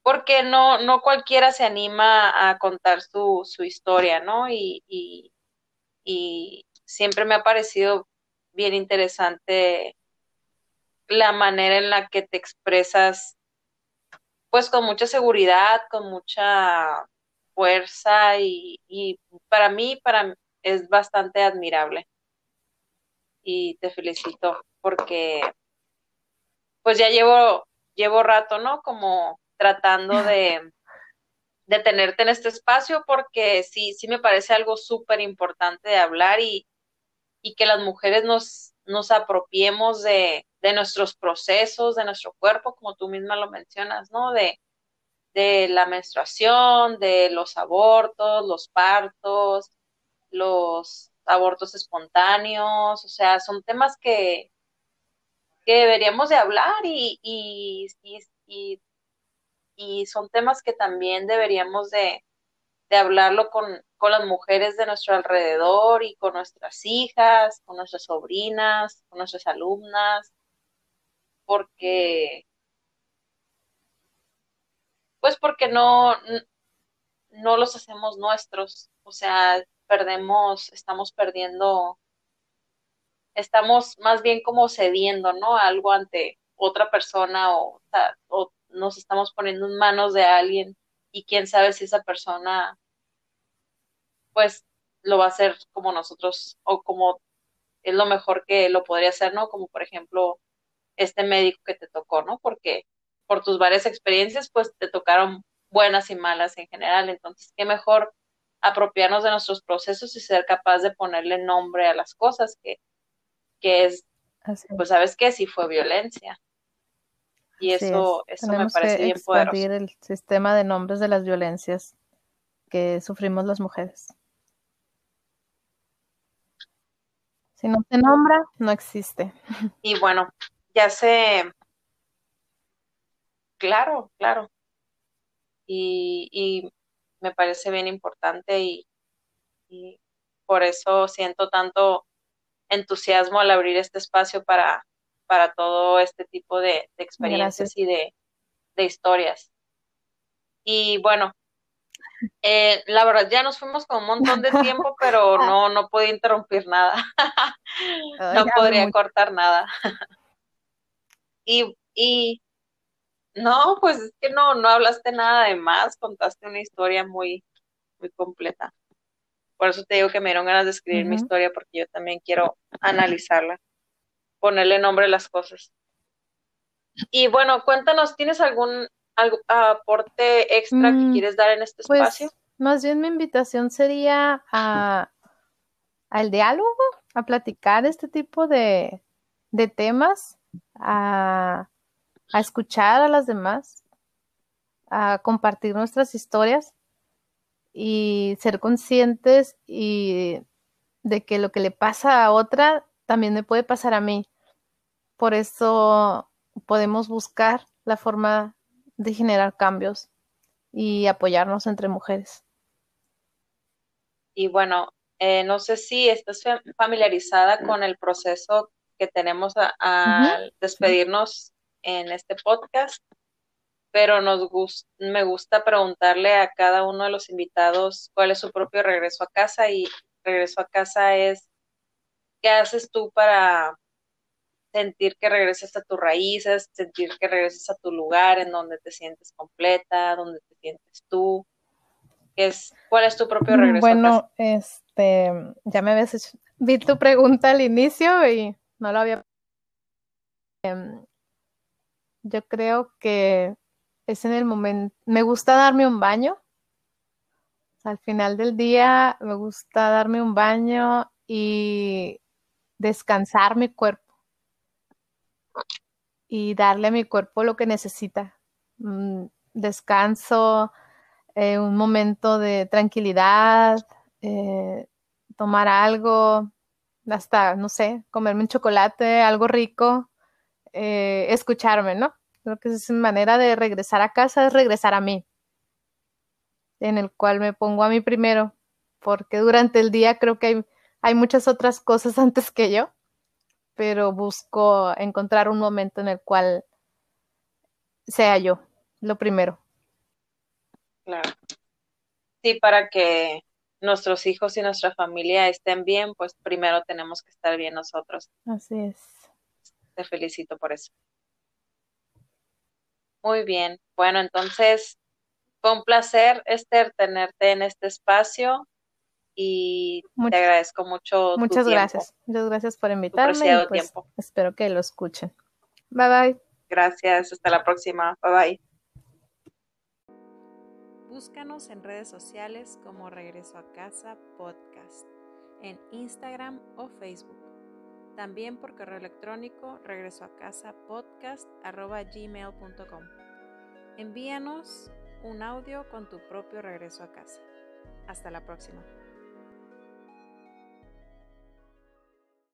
[SPEAKER 1] porque no, no cualquiera se anima a contar su, su historia, ¿no? Y, y, siempre me ha parecido bien interesante la manera en la que te expresas, pues con mucha seguridad, con mucha fuerza y, y para mí, para es bastante admirable. Y te felicito porque pues ya llevo, llevo rato, ¿no? Como tratando de, de tenerte en este espacio porque sí, sí me parece algo súper importante de hablar y, y que las mujeres nos, nos apropiemos de, de nuestros procesos, de nuestro cuerpo, como tú misma lo mencionas, ¿no? De, de la menstruación, de los abortos, los partos, los abortos espontáneos, o sea, son temas que, que deberíamos de hablar y, y, y, y, son temas que también deberíamos de, de hablarlo con, con, las mujeres de nuestro alrededor y con nuestras hijas, con nuestras sobrinas, con nuestras alumnas, porque, pues porque no, no los hacemos nuestros, o sea, perdemos, estamos perdiendo estamos más bien como cediendo, ¿no? Algo ante otra persona o, o, nos estamos poniendo en manos de alguien y quién sabe si esa persona pues lo va a hacer como nosotros o como es lo mejor que lo podría hacer, ¿no? Como por ejemplo este médico que te tocó, ¿no? Porque por tus varias experiencias pues te tocaron buenas y malas en general, entonces qué mejor apropiarnos de nuestros procesos y ser capaz de ponerle nombre a las cosas que que es, pues sabes que sí fue violencia. Y eso, eso me parece bien poderoso.
[SPEAKER 2] el sistema de nombres de las violencias que sufrimos las mujeres. Si no se nombra, no existe.
[SPEAKER 1] Y bueno, ya sé, claro, claro. Y, y me parece bien importante y, y por eso siento tanto entusiasmo al abrir este espacio para, para todo este tipo de, experiencias y de, historias. Y bueno, eh, la verdad ya nos fuimos con un montón de tiempo, pero no, no pude interrumpir nada. no podría cortar nada. y, y no, pues es que no, no hablaste nada de más, contaste una historia muy, muy completa. Por eso te digo que me dieron ganas de escribir mi historia porque yo también quiero analizarla, ponerle nombre a las cosas. Y bueno, cuéntanos, ¿tienes algún, aporte extra que mm, quieres dar en este pues, espacio?
[SPEAKER 2] Más bien mi invitación sería a, al diálogo, a platicar este tipo de, de temas, a, a escuchar a las demás, a compartir nuestras historias y ser conscientes y de que lo que le pasa a otra también me puede pasar a mí. Por eso podemos buscar la forma de generar cambios y apoyarnos entre mujeres.
[SPEAKER 1] Y bueno, eh, no sé si estás familiarizada con el proceso que tenemos al despedirnos en este podcast, pero nos me gusta preguntarle a cada uno de los invitados cuál es su propio regreso a casa y regreso a casa es, ¿qué haces tú para sentir que regresas a tus raíces, sentir que regresas a tu lugar en donde te sientes completa, donde te sientes tú? Es, ¿Cuál es tu propio regreso?
[SPEAKER 2] Bueno, a casa? este, ya me habías hecho, vi tu pregunta al inicio y no lo había. Em, yo creo que es en el momento, me gusta darme un baño. al final del día me gusta darme un baño y descansar mi cuerpo y darle a mi cuerpo lo que necesita. descanso, eh, un momento de tranquilidad, eh, tomar algo, hasta, no sé, comerme un chocolate, algo rico, eh, escucharme, ¿no? Creo que es mi manera de regresar a casa, es regresar a mí, en el cual me pongo a mí primero, porque durante el día creo que hay, hay muchas otras cosas antes que yo pero busco encontrar un momento en el cual sea yo lo primero.
[SPEAKER 1] Claro. Sí, para que nuestros hijos y nuestra familia estén bien, pues primero tenemos que estar bien nosotros.
[SPEAKER 2] Así es.
[SPEAKER 1] Te felicito por eso. Muy bien. Bueno, entonces fue un placer, Esther, tenerte en este espacio y te agradezco mucho.
[SPEAKER 2] Muchas gracias. Muchas gracias por invitarme. Y pues, espero que lo escuchen. Bye bye.
[SPEAKER 1] Gracias. Hasta la próxima. Bye bye.
[SPEAKER 4] Búscanos en redes sociales como Regreso a Casa Podcast, en Instagram o Facebook. También por correo electrónico regreso a casa podcast gmail.com. Envíanos un audio con tu propio regreso a casa. Hasta la próxima.